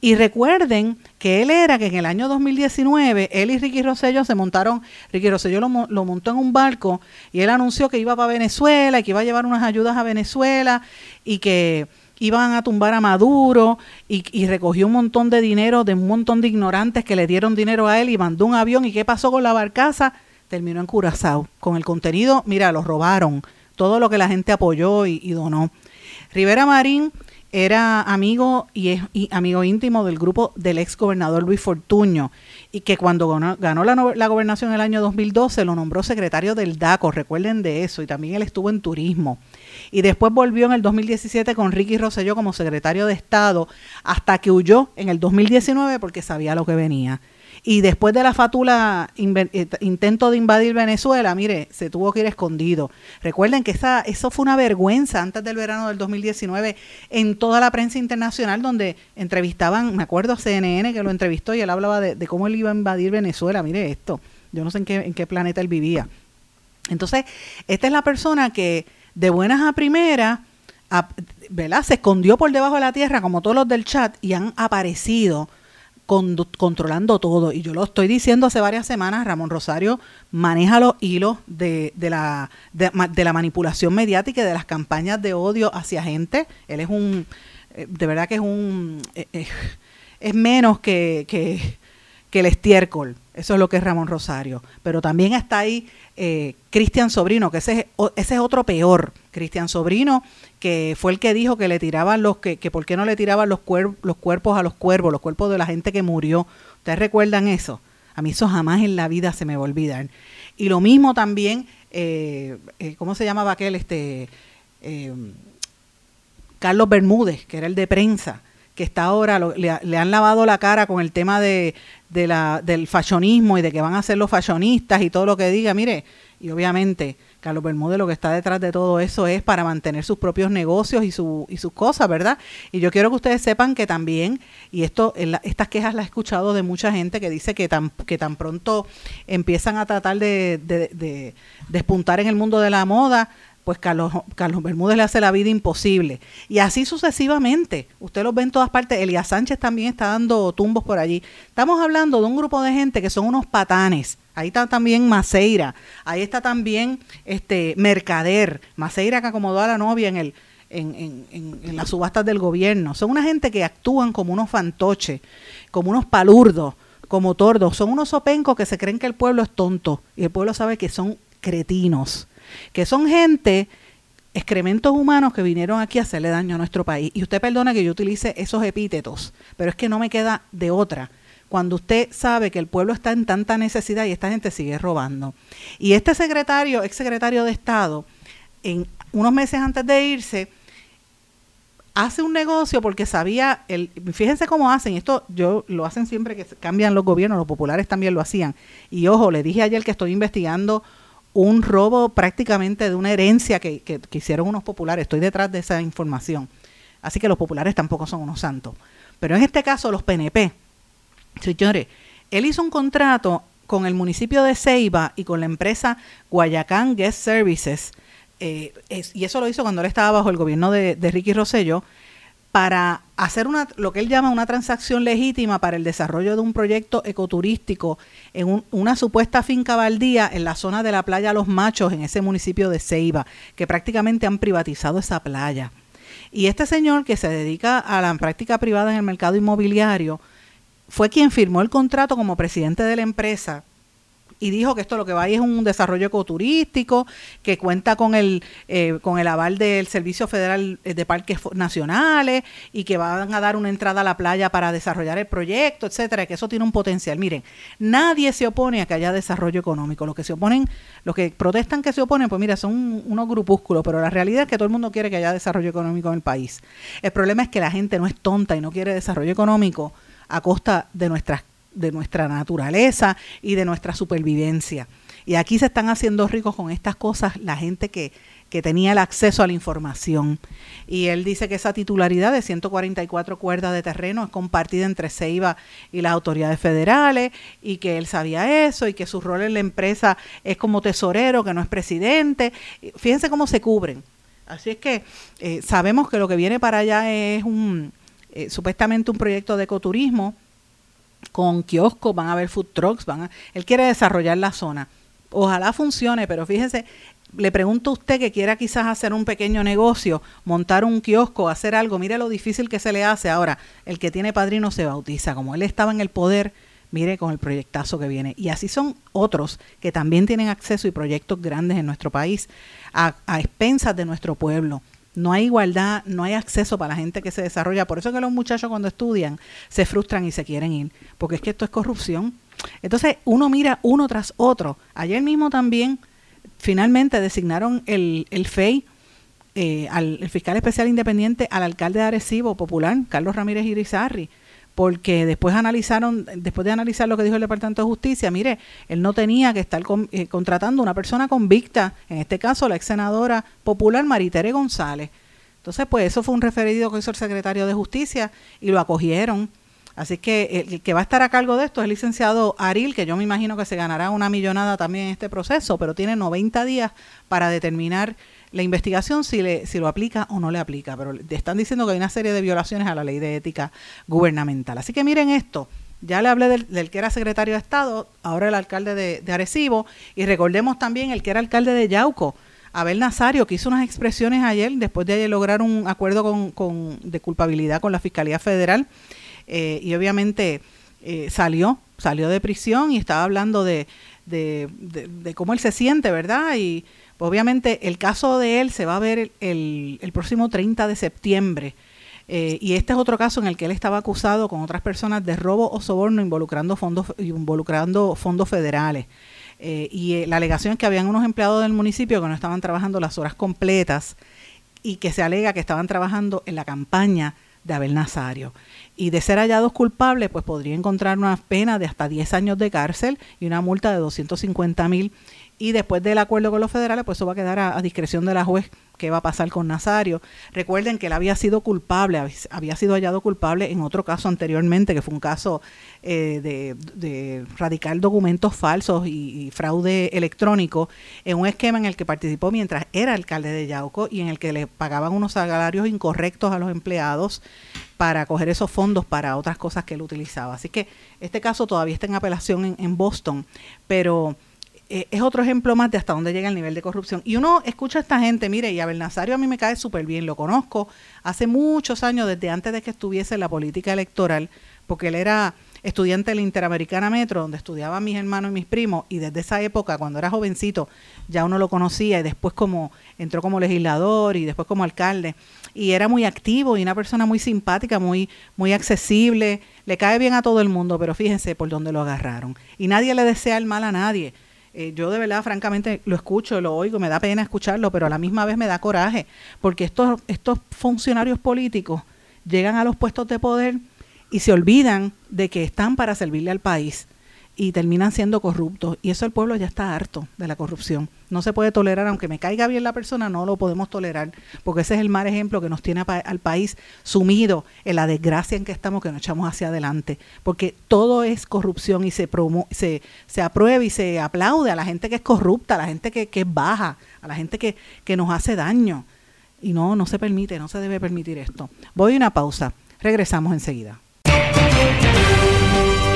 Y recuerden que él era que en el año 2019, él y Ricky Rosselló se montaron, Ricky Rosselló lo, lo, montó en un barco y él anunció que iba para Venezuela y que iba a llevar unas ayudas a Venezuela y que iban a tumbar a Maduro y, recogió un montón de dinero de un montón de ignorantes que le dieron dinero a él y mandó un avión. ¿Y qué pasó con la barcaza? Terminó en Curazao. Con el contenido, mira, lo robaron. Todo lo que la gente apoyó y, donó. Rivera Marín era amigo y es amigo íntimo del grupo del ex gobernador Luis Fortuño y que cuando ganó, la, la, gobernación en el año 2012 lo nombró secretario del DACO, recuerden de eso, y también él estuvo en turismo y después volvió en el 2017 con Ricky Rosselló como secretario de Estado hasta que huyó en el 2019 porque sabía lo que venía. Y después de la fatula eh, intento de invadir Venezuela, mire, se tuvo que ir escondido. Recuerden que esa, eso fue una vergüenza antes del verano del 2019 en toda la prensa internacional donde entrevistaban, me acuerdo a CNN que lo entrevistó y él hablaba de, de cómo él iba a invadir Venezuela. Mire esto, yo no sé en qué, en qué planeta él vivía. Entonces, esta es la persona que de buenas a primeras, ¿verdad? Se escondió por debajo de la tierra como todos los del chat y han aparecido controlando todo. Y yo lo estoy diciendo hace varias semanas, Ramón Rosario maneja los hilos de, la, manipulación mediática y de las campañas de odio hacia gente. Él es un, eh, de verdad que es un, eh, eh, es menos que, que el estiércol. Eso es lo que es Ramón Rosario. Pero también está ahí eh, Cristian Sobrino, que ese, ese es otro peor. Cristian Sobrino, que fue el que dijo que le tiraban los, que, que por qué no le tiraban los, los cuerpos a los cuervos, los cuerpos de la gente que murió. ¿Ustedes recuerdan eso? A mí eso jamás en la vida se me va a olvidar. Y lo mismo también, eh, eh ¿cómo se llamaba aquel? Este, Carlos Bermúdez, que era el de prensa, que está ahora, le, han lavado la cara con el tema de, la, del fashionismo y de que van a ser los fashionistas y todo lo que diga, mire, y obviamente Carlos Bermúdez lo que está detrás de todo eso es para mantener sus propios negocios y, su, y sus cosas, ¿verdad? Y yo quiero que ustedes sepan que también, y esto estas quejas las he escuchado de mucha gente que dice que tan, que tan pronto empiezan a tratar de despuntar en el mundo de la moda, pues Carlos, Carlos Bermúdez le hace la vida imposible. Y así sucesivamente. Usted los ve en todas partes. Elías Sánchez también está dando tumbos por allí. Estamos hablando de un grupo de gente que son unos patanes. Ahí está también Maceira. Ahí está también este Mercader. Maceira que acomodó a la novia en el, en, en, en, las subastas del gobierno. Son una gente que actúan como unos fantoches, como unos palurdos, como tordos. Son unos sopencos que se creen que el pueblo es tonto y el pueblo sabe que son cretinos que son gente, excrementos humanos que vinieron aquí a hacerle daño a nuestro país. Y usted perdona que yo utilice esos epítetos, pero es que no me queda de otra. Cuando usted sabe que el pueblo está en tanta necesidad y esta gente sigue robando. Y este secretario, ex secretario de Estado, en unos meses antes de irse, hace un negocio porque sabía, el, fíjense cómo hacen, esto yo lo hacen siempre que cambian los gobiernos, los populares también lo hacían. Y ojo, le dije ayer que estoy investigando un robo prácticamente de una herencia que, que, hicieron unos populares. Estoy detrás de esa información. Así que los populares tampoco son unos santos. Pero en este caso, los PNP, señores, él hizo un contrato con el municipio de Ceiba y con la empresa Guayacán Guest Services, eh, y eso lo hizo cuando él estaba bajo el gobierno de, de Ricky Rosello, para hacer una, lo que él llama una transacción legítima para el desarrollo de un proyecto ecoturístico en una supuesta finca baldía en la zona de la playa Los Machos, en ese municipio de Ceiba, que prácticamente han privatizado esa playa. Y este señor que se dedica a la práctica privada en el mercado inmobiliario fue quien firmó el contrato como presidente de la empresa y dijo que esto lo que va a es un desarrollo ecoturístico que cuenta con el eh, con el aval del Servicio Federal de Parques Nacionales y que van a dar una entrada a la playa para desarrollar el proyecto, etcétera, que eso tiene un potencial. Miren, nadie se opone a que haya desarrollo económico. Los que se oponen, los que protestan que se oponen, pues mira, son unos grupúsculos, pero la realidad es que todo el mundo quiere que haya desarrollo económico en el país. El problema es que la gente no es tonta y no quiere desarrollo económico a costa de nuestras de nuestra naturaleza y de nuestra supervivencia. Y aquí se están haciendo ricos con estas cosas la gente que, que tenía el acceso a la información. Y él dice que esa titularidad de 144 cuerdas de terreno es compartida entre Ceiba y las autoridades federales y que él sabía eso y que su rol en la empresa es como tesorero, que no es presidente. Fíjense cómo se cubren. Así es que eh, sabemos que lo que viene para allá es un eh, supuestamente un proyecto de ecoturismo con kioscos, van a haber food trucks, van a, él quiere desarrollar la zona. Ojalá funcione, pero fíjese, le pregunto a usted que quiera quizás hacer un pequeño negocio, montar un kiosco, hacer algo, mire lo difícil que se le hace. Ahora, el que tiene padrino se bautiza, como él estaba en el poder, mire con el proyectazo que viene. Y así son otros que también tienen acceso y proyectos grandes en nuestro país, a, a expensas de nuestro pueblo no hay igualdad, no hay acceso para la gente que se desarrolla. Por eso que los muchachos cuando estudian se frustran y se quieren ir, porque es que esto es corrupción. Entonces uno mira uno tras otro. Ayer mismo también finalmente designaron el, el FEI, eh, al el fiscal especial independiente, al alcalde de Arecibo Popular, Carlos Ramírez Irizarri porque después analizaron, después de analizar lo que dijo el Departamento de Justicia, mire, él no tenía que estar eh, contratando una persona convicta, en este caso la ex senadora popular Maritere González. Entonces, pues eso fue un referido que hizo el secretario de Justicia y lo acogieron. Así que el que va a estar a cargo de esto es el licenciado Aril, que yo me imagino que se ganará una millonada también en este proceso, pero tiene 90 días para determinar la investigación si, le, si lo aplica o no le aplica, pero están diciendo que hay una serie de violaciones a la ley de ética gubernamental. Así que miren esto, ya le hablé del, que era secretario de Estado, ahora el alcalde de, Arecibo, y recordemos también el que era alcalde de Yauco, Abel Nazario, que hizo unas expresiones ayer, después de lograr un acuerdo con, de culpabilidad con la Fiscalía Federal, eh, y obviamente eh, salió, salió de prisión y estaba hablando de, de, de, cómo él se siente, ¿verdad? Y Obviamente el caso de él se va a ver el, próximo 30 de septiembre. Eh, y este es otro caso en el que él estaba acusado con otras personas de robo o soborno involucrando fondos, involucrando fondos federales. Eh, y eh, la alegación es que habían unos empleados del municipio que no estaban trabajando las horas completas y que se alega que estaban trabajando en la campaña de Abel Nazario. Y de ser hallados culpables, pues podría encontrar una pena de hasta 10 años de cárcel y una multa de 250 mil y después del acuerdo con los federales, pues eso va a quedar a, discreción de la juez qué va a pasar con Nazario. Recuerden que él había sido culpable, había sido hallado culpable en otro caso anteriormente, que fue un caso eh, de, de, radical documentos falsos y, fraude electrónico, en un esquema en el que participó mientras era alcalde de Yauco y en el que le pagaban unos salarios incorrectos a los empleados para coger esos fondos para otras cosas que él utilizaba. Así que este caso todavía está en apelación en, en Boston, pero eh, es otro ejemplo más de hasta dónde llega el nivel de corrupción. Y uno escucha a esta gente, mire, y Abel Nazario a mí me cae súper bien, lo conozco hace muchos años, desde antes de que estuviese en la política electoral, porque él era estudiante de la Interamericana Metro, donde estudiaban mis hermanos y mis primos, y desde esa época, cuando era jovencito, ya uno lo conocía, y después como entró como legislador y después como alcalde, y era muy activo y una persona muy simpática, muy, muy accesible, le cae bien a todo el mundo, pero fíjense por dónde lo agarraron. Y nadie le desea el mal a nadie eh, yo de verdad, francamente, lo escucho, lo oigo, me da pena escucharlo, pero a la misma vez me da coraje, porque estos, estos funcionarios políticos llegan a los puestos de poder y se olvidan de que están para servirle al país y terminan siendo corruptos. Y eso el pueblo ya está harto de la corrupción. No se puede tolerar, aunque me caiga bien la persona, no lo podemos tolerar, porque ese es el mal ejemplo que nos tiene al país sumido en la desgracia en que estamos, que nos echamos hacia adelante. Porque todo es corrupción y se, promo, se, se aprueba y se aplaude a la gente que es corrupta, a la gente que, que es baja, a la gente que, que nos hace daño. y no, no se permite, no se debe permitir esto. Voy a una pausa. Regresamos enseguida.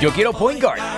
yo quiero Point Guard.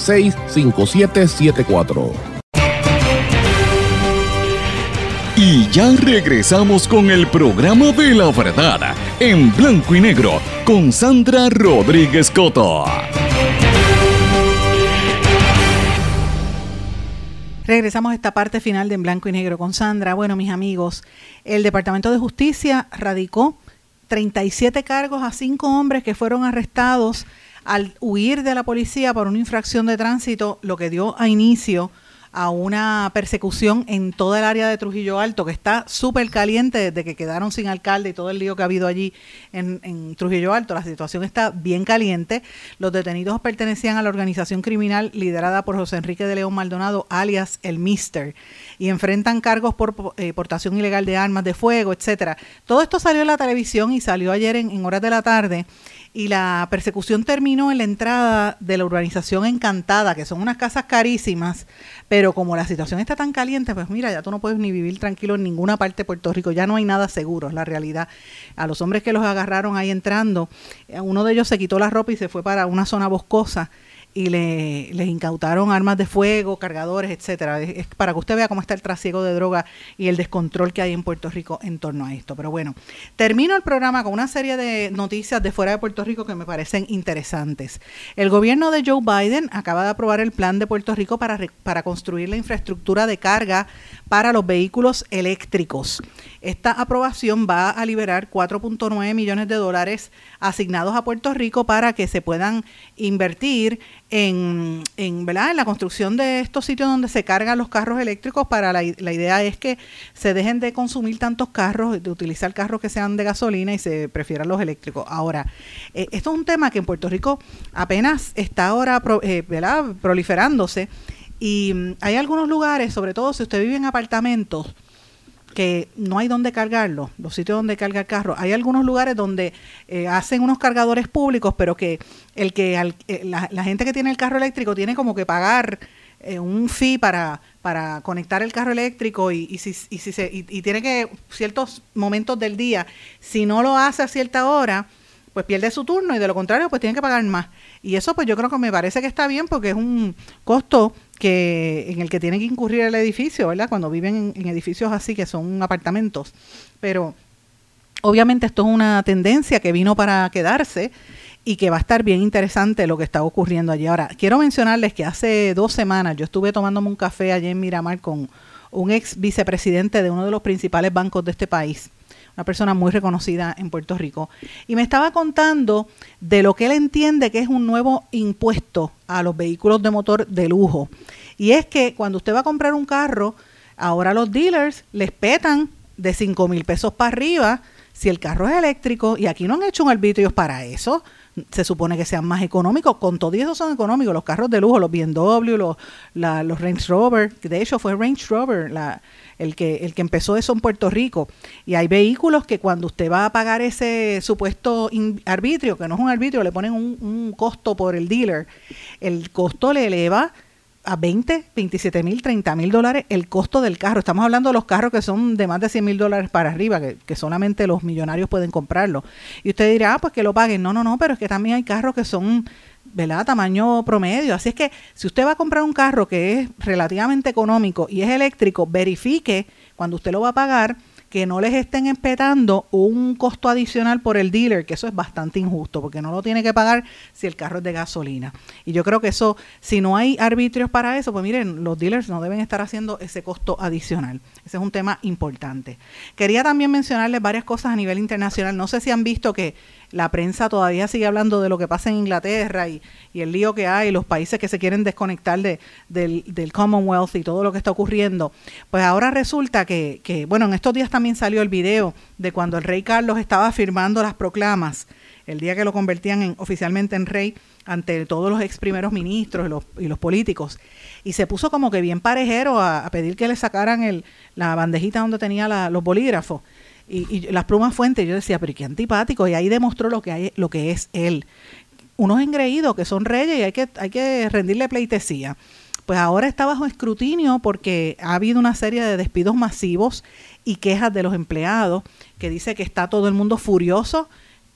939-336-5774. Y ya regresamos con el programa de la verdad, en blanco y negro, con Sandra Rodríguez Coto. Regresamos a esta parte final de En Blanco y Negro con Sandra. Bueno, mis amigos, el Departamento de Justicia radicó 37 cargos a cinco hombres que fueron arrestados al huir de la policía por una infracción de tránsito, lo que dio a inicio a una persecución en toda el área de Trujillo Alto, que está súper caliente desde que quedaron sin alcalde y todo el lío que ha habido allí en, Trujillo Alto. La situación está bien caliente. Los detenidos pertenecían a la organización criminal liderada por José Enrique de León Maldonado, alias el Mister, y enfrentan cargos por eh, portación ilegal de armas de fuego, etcétera. Todo esto salió en la televisión y salió ayer en horas de la tarde y la persecución terminó en la entrada de la urbanización Encantada, que son unas casas carísimas, pero como la situación está tan caliente, pues mira, ya tú no puedes ni vivir tranquilo en ninguna parte de Puerto Rico, ya no hay nada seguro, es la realidad. A los hombres que los agarraron ahí entrando, uno de ellos se quitó la ropa y se fue para una zona boscosa y le, les incautaron armas de fuego, cargadores, etcétera. Es, para que usted vea cómo está el trasiego de droga y el descontrol que hay en Puerto Rico en torno a esto. Pero bueno, termino el programa con una serie de noticias de fuera de Puerto Rico que me parecen interesantes. El gobierno de Joe Biden acaba de aprobar el plan de Puerto Rico para, para construir la infraestructura de carga para los vehículos eléctricos. Esta aprobación va a liberar 4.9 millones de dólares asignados a Puerto Rico para que se puedan invertir en, en, ¿verdad? en la construcción de estos sitios donde se cargan los carros eléctricos. Para la, la, idea es que se dejen de consumir tantos carros, de utilizar carros que sean de gasolina y se prefieran los eléctricos. Ahora, eh, esto es un tema que en Puerto Rico apenas está ahora pro, eh, proliferándose y mm, hay algunos lugares, sobre todo si usted vive en apartamentos, que no hay donde cargarlo, los sitios donde carga el carro. Hay algunos lugares donde eh, hacen unos cargadores públicos, pero que el que al, eh, la, la, gente que tiene el carro eléctrico tiene como que pagar eh, un fee para, para conectar el carro eléctrico y, y si, se, y, y tiene que ciertos momentos del día, si no lo hace a cierta hora, pues pierde su turno y de lo contrario pues tiene que pagar más. Y eso pues yo creo que me parece que está bien porque es un costo que en el que tiene que incurrir el edificio, ¿verdad? Cuando viven en, en edificios así que son apartamentos. Pero obviamente esto es una tendencia que vino para quedarse y que va a estar bien interesante lo que está ocurriendo allí. Ahora, quiero mencionarles que hace dos semanas yo estuve tomándome un café allí en Miramar con un ex vicepresidente de uno de los principales bancos de este país una persona muy reconocida en Puerto Rico, y me estaba contando de lo que él entiende que es un nuevo impuesto a los vehículos de motor de lujo. Y es que cuando usted va a comprar un carro, ahora los dealers les petan de 5 mil pesos para arriba si el carro es eléctrico, y aquí no han hecho un arbitrio para eso, se supone que sean más económicos, con todo eso son económicos, los carros de lujo, los BMW, los, la- los Range Rover, de hecho fue Range Rover la, el, que, el que empezó eso en Puerto Rico, y hay vehículos que cuando usted va a pagar ese supuesto arbitrio, que no es un arbitrio, le ponen un, un costo por el dealer, el costo le eleva a 20, 27 mil, 30 mil dólares el costo del carro. Estamos hablando de los carros que son de más de 100 mil dólares para arriba, que, que solamente los millonarios pueden comprarlo. Y usted dirá, ah, pues que lo paguen. No, no, no, pero es que también hay carros que son, ¿verdad? Tamaño promedio. Así es que si usted va a comprar un carro que es relativamente económico y es eléctrico, verifique cuando usted lo va a pagar que no les estén empetando un costo adicional por el dealer, que eso es bastante injusto, porque no lo tiene que pagar si el carro es de gasolina. Y yo creo que eso, si no hay arbitrios para eso, pues miren, los dealers no deben estar haciendo ese costo adicional. Ese es un tema importante. Quería también mencionarles varias cosas a nivel internacional. No sé si han visto que la prensa todavía sigue hablando de lo que pasa en Inglaterra y, el lío que hay, los países que se quieren desconectar de, del, del Commonwealth y todo lo que está ocurriendo. Pues ahora resulta que, que, bueno, en estos días también salió el video de cuando el rey Carlos estaba firmando las proclamas, el día que lo convertían en, oficialmente en rey ante todos los ex primeros ministros y los, y los políticos. Y se puso como que bien parejero a, a pedir que le sacaran el, la bandejita donde tenía la- los bolígrafos y, y las plumas fuentes. Yo decía, pero qué antipático. Y ahí demostró lo que, hay, lo que es él. Unos engreídos que son reyes y hay que, hay que rendirle pleitesía. Pues ahora está bajo escrutinio porque ha habido una serie de despidos masivos y quejas de los empleados que dice que está todo el mundo furioso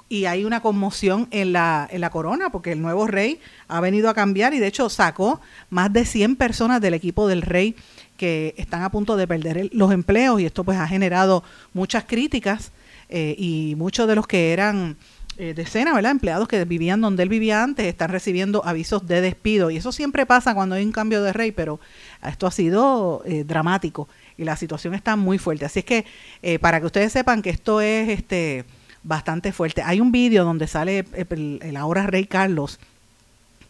y hay una conmoción en la, en la corona porque el nuevo rey ha venido a cambiar y de hecho sacó más de 100 personas del equipo del rey que están a punto de perder el- los empleos y esto pues ha generado muchas críticas eh, y muchos de los que eran eh, decenas, ¿verdad? Empleados que vivían donde él vivía antes están recibiendo avisos de despido y eso siempre pasa cuando hay un cambio de rey, pero esto ha sido eh, dramático y la situación está muy fuerte. Así es que eh, para que ustedes sepan que esto es este bastante fuerte. Hay un vídeo donde sale el, el ahora rey Carlos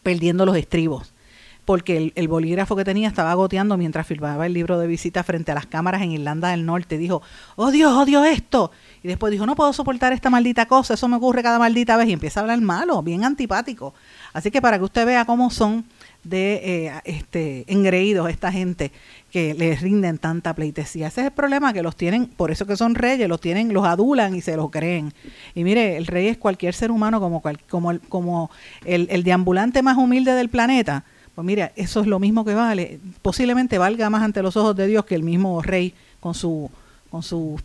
perdiendo los estribos porque el, el bolígrafo que tenía estaba goteando mientras filmaba el libro de visita frente a las cámaras en Irlanda del Norte. Dijo, oh Dios, odio esto. Y después dijo, no puedo soportar esta maldita cosa, eso me ocurre cada maldita vez. Y empieza a hablar malo, bien antipático. Así que para que usted vea cómo son de eh, este engreídos esta gente que les rinden tanta pleitesía. Ese es el problema que los tienen, por eso que son reyes, los tienen, los adulan y se los creen. Y mire, el rey es cualquier ser humano como cual- como el, como el, el deambulante más humilde del planeta. Pues mira, eso es lo mismo que vale. Posiblemente valga más ante los ojos de Dios que el mismo rey con su con su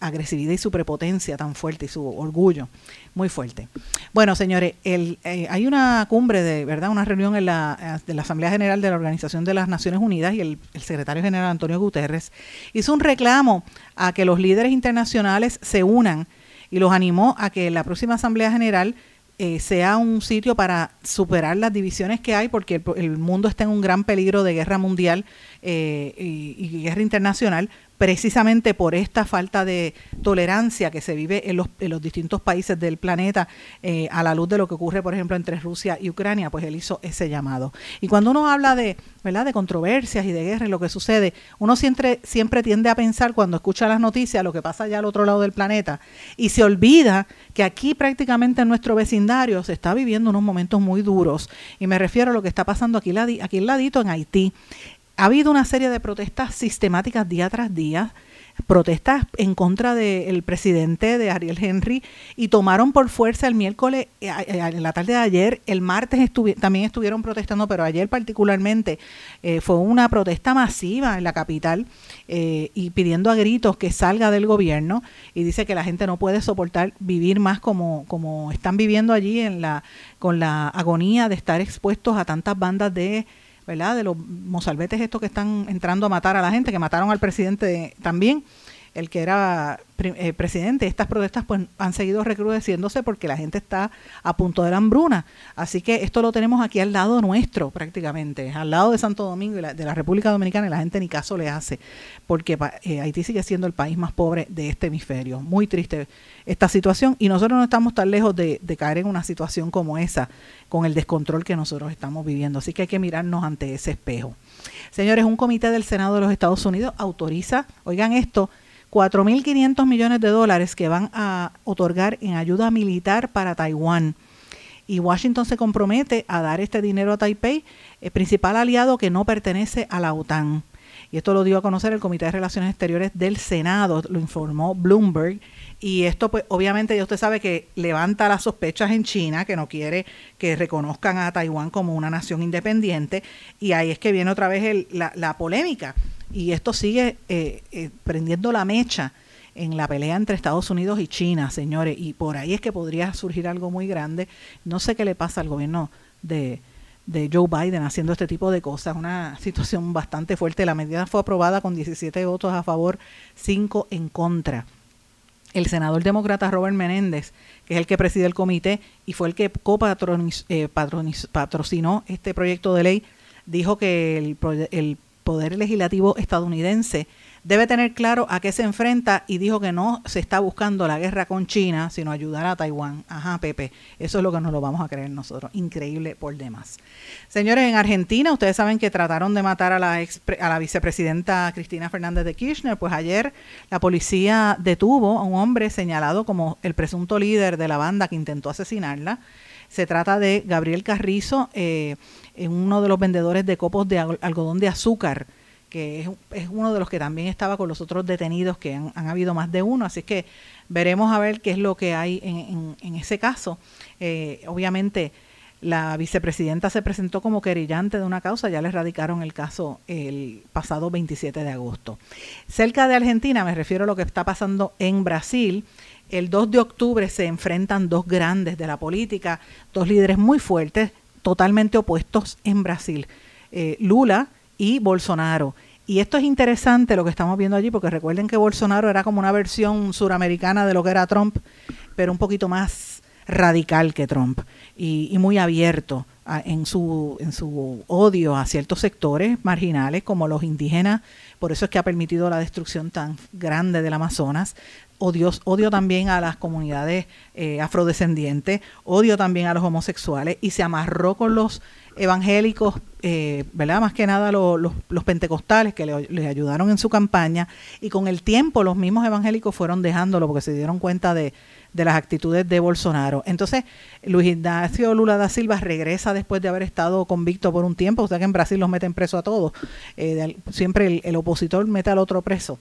agresividad y su prepotencia tan fuerte y su orgullo muy fuerte. Bueno, señores, eh, hay una cumbre de verdad, una reunión en la, de la Asamblea General de la Organización de las Naciones Unidas y el, el secretario general Antonio Guterres hizo un reclamo a que los líderes internacionales se unan y los animó a que la próxima Asamblea General eh, sea un sitio para superar las divisiones que hay, porque el, el mundo está en un gran peligro de guerra mundial eh, y, y guerra internacional, precisamente por esta falta de tolerancia que se vive en los, en los distintos países del planeta eh, a la luz de lo que ocurre, por ejemplo, entre Rusia y Ucrania, pues él hizo ese llamado. Y cuando uno habla de, ¿verdad? de controversias y de guerra y lo que sucede, uno siempre, siempre tiende a pensar cuando escucha las noticias lo que pasa allá al otro lado del planeta y se olvida que aquí prácticamente en nuestro vecindario se está viviendo unos momentos muy duros y me refiero a lo que está pasando aquí, aquí al ladito en Haití. Ha habido una serie de protestas sistemáticas día tras día, protestas en contra del presidente de Ariel Henry y tomaron por fuerza el miércoles, eh, en la tarde de ayer, el martes estuvi- también estuvieron protestando, pero ayer particularmente eh, fue una protesta masiva en la capital eh, y pidiendo a gritos que salga del gobierno y dice que la gente no puede soportar vivir más como, como están viviendo allí en la, con la agonía de estar expuestos a tantas bandas de ¿verdad? De los mozalbetes estos que están entrando a matar a la gente, que mataron al presidente también, el que era eh, presidente. Estas protestas pues han seguido recrudeciéndose porque la gente está a punto de la hambruna. Así que esto lo tenemos aquí al lado nuestro prácticamente, al lado de Santo Domingo y la- de la República Dominicana y la gente ni caso le hace, porque eh, Haití sigue siendo el país más pobre de este hemisferio. Muy triste esta situación y nosotros no estamos tan lejos de caer en una situación como esa, con el descontrol que nosotros estamos viviendo. Así que hay que mirarnos ante ese espejo. Señores, un comité del Senado de los Estados Unidos autoriza, oigan esto, 4.500 millones de dólares que van a otorgar en ayuda militar para Taiwán. Y Washington se compromete a dar este dinero a Taipei, el principal aliado que no pertenece a la OTAN. Y esto lo dio a conocer el Comité de Relaciones Exteriores del Senado, lo informó Bloomberg. Y esto, pues, obviamente, ya usted sabe que levanta las sospechas en China, que no quiere que reconozcan a Taiwán como una nación independiente. Y ahí es que viene otra vez el- la, la polémica. Y esto sigue eh, eh, prendiendo la mecha en la pelea entre Estados Unidos y China, señores. Y por ahí es que podría surgir algo muy grande. No sé qué le pasa al gobierno de, de Joe Biden haciendo este tipo de cosas. Una situación bastante fuerte. La medida fue aprobada con 17 votos a favor, 5 en contra el senador demócrata Robert Menéndez, que es el que preside el comité y fue el que eh, patrocinó este proyecto de ley, dijo que el, el Poder Legislativo estadounidense debe tener claro a qué se enfrenta y dijo que no se está buscando la guerra con China, sino ayudar a Taiwán. Ajá, Pepe, eso es lo que nos lo vamos a creer nosotros. Increíble por demás. Señores, en Argentina, ustedes saben que trataron de matar a la, ex- a la vicepresidenta Cristina Fernández de Kirchner, pues ayer la policía detuvo a un hombre señalado como el presunto líder de la banda que intentó asesinarla. Se trata de Gabriel Carrizo, eh, uno de los vendedores de copos de al- algodón de azúcar, que es, es uno de los que también estaba con los otros detenidos, que han, habido más de uno, así que veremos a ver qué es lo que hay en, ese caso. Eh, obviamente, la vicepresidenta se presentó como querellante de una causa, ya le radicaron el caso el pasado 27 de agosto. Cerca de Argentina, me refiero a lo que está pasando en Brasil, el 2 de octubre se enfrentan dos grandes de la política, dos líderes muy fuertes, totalmente opuestos en Brasil, eh, Lula y Bolsonaro. Y esto es interesante lo que estamos viendo allí, porque recuerden que Bolsonaro era como una versión suramericana de lo que era Trump, pero un poquito más radical que Trump y, muy abierto en, su, en su odio a ciertos sectores marginales como los indígenas. Por eso es que ha permitido la destrucción tan grande del Amazonas. Odio, odio también a las comunidades eh, afrodescendientes, odio también a los homosexuales y se amarró con los evangélicos, eh, ¿verdad? Más que nada lo- los, pentecostales que le, le ayudaron en su campaña y con el tiempo los mismos evangélicos fueron dejándolo porque se dieron cuenta de, de las actitudes de Bolsonaro. Entonces, Luis Ignacio Lula da Silva regresa después de haber estado convicto por un tiempo, sea que en Brasil los meten preso a todos, Eh, siempre el, el opositor mete al otro preso.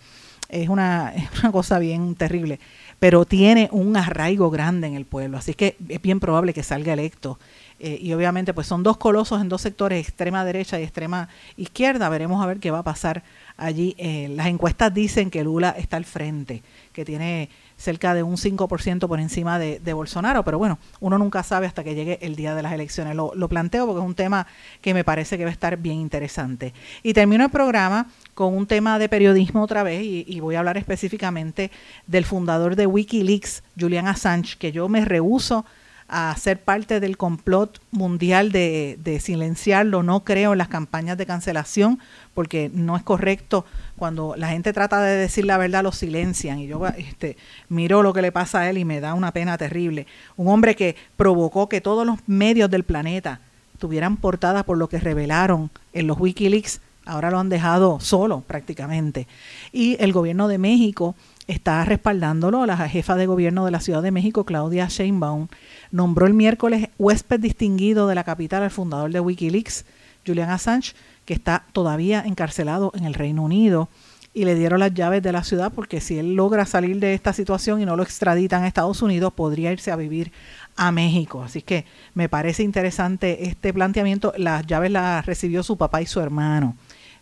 Es una, es una cosa bien terrible, pero tiene un arraigo grande en el pueblo, así que es bien probable que salga electo. Eh, y obviamente pues son dos colosos en dos sectores, extrema derecha y extrema izquierda. Veremos a ver qué va a pasar allí. Eh, las encuestas dicen que Lula está al frente, que tiene cerca de un 5% por encima de, de Bolsonaro, pero bueno, uno nunca sabe hasta que llegue el día de las elecciones. Lo, lo planteo porque es un tema que me parece que va a estar bien interesante. Y termino el programa con un tema de periodismo otra vez y, voy a hablar específicamente del fundador de Wikileaks, Julian Assange, que yo me rehuso a ser parte del complot mundial de, silenciarlo. No creo en las campañas de cancelación porque no es correcto. Cuando la gente trata de decir la verdad, lo silencian. Y yo este, miro lo que le pasa a él y me da una pena terrible. Un hombre que provocó que todos los medios del planeta tuvieran portadas por lo que revelaron en los Wikileaks. Ahora lo han dejado solo prácticamente. Y el gobierno de México está respaldándolo. La jefa de gobierno de la Ciudad de México, Claudia Sheinbaum, nombró el miércoles huésped distinguido de la capital al fundador de Wikileaks, Julian Assange, que está todavía encarcelado en el Reino Unido. Y le dieron las llaves de la ciudad porque si él logra salir de esta situación y no lo extraditan a Estados Unidos, podría irse a vivir a México. Así que me parece interesante este planteamiento. Las llaves las recibió su papá y su hermano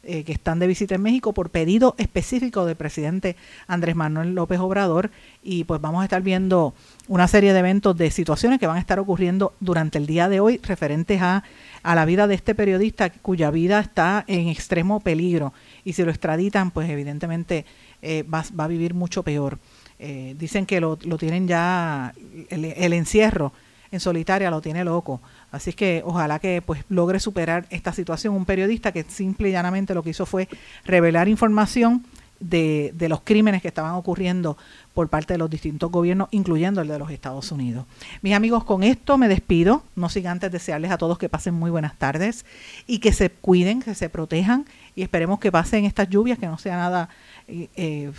eh, que están de visita en México por pedido específico del presidente Andrés Manuel López Obrador y pues vamos a estar viendo una serie de eventos de situaciones que van a estar ocurriendo durante el día de hoy referentes a, a la vida de este periodista cuya vida está en extremo peligro y si lo extraditan pues evidentemente eh, va, va a vivir mucho peor. Eh, dicen que lo, lo tienen ya, el, el encierro en solitaria lo tiene loco. Así es que ojalá que pues logre superar esta situación. Un periodista que simple y llanamente lo que hizo fue revelar información de, de los crímenes que estaban ocurriendo por parte de los distintos gobiernos, incluyendo el de los Estados Unidos. Mis amigos, con esto me despido. No sin antes desearles a todos que pasen muy buenas tardes y que se cuiden, que se protejan y esperemos que pasen estas lluvias, que no sea nada, eh.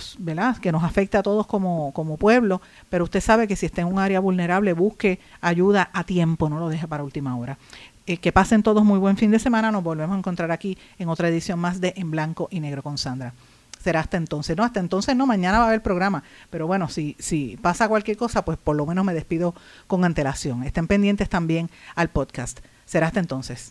Que nos afecte a todos como, como pueblo, pero usted sabe que si está en un área vulnerable, busque ayuda a tiempo, no lo deje para última hora. Eh, que pasen todos muy buen fin de semana, nos volvemos a encontrar aquí en otra edición más de En Blanco y Negro con Sandra será hasta entonces. No, hasta entonces no, mañana va a haber programa. Pero bueno, si, si pasa cualquier cosa, pues por lo menos me despido con antelación. Estén pendientes también al podcast. Será hasta entonces.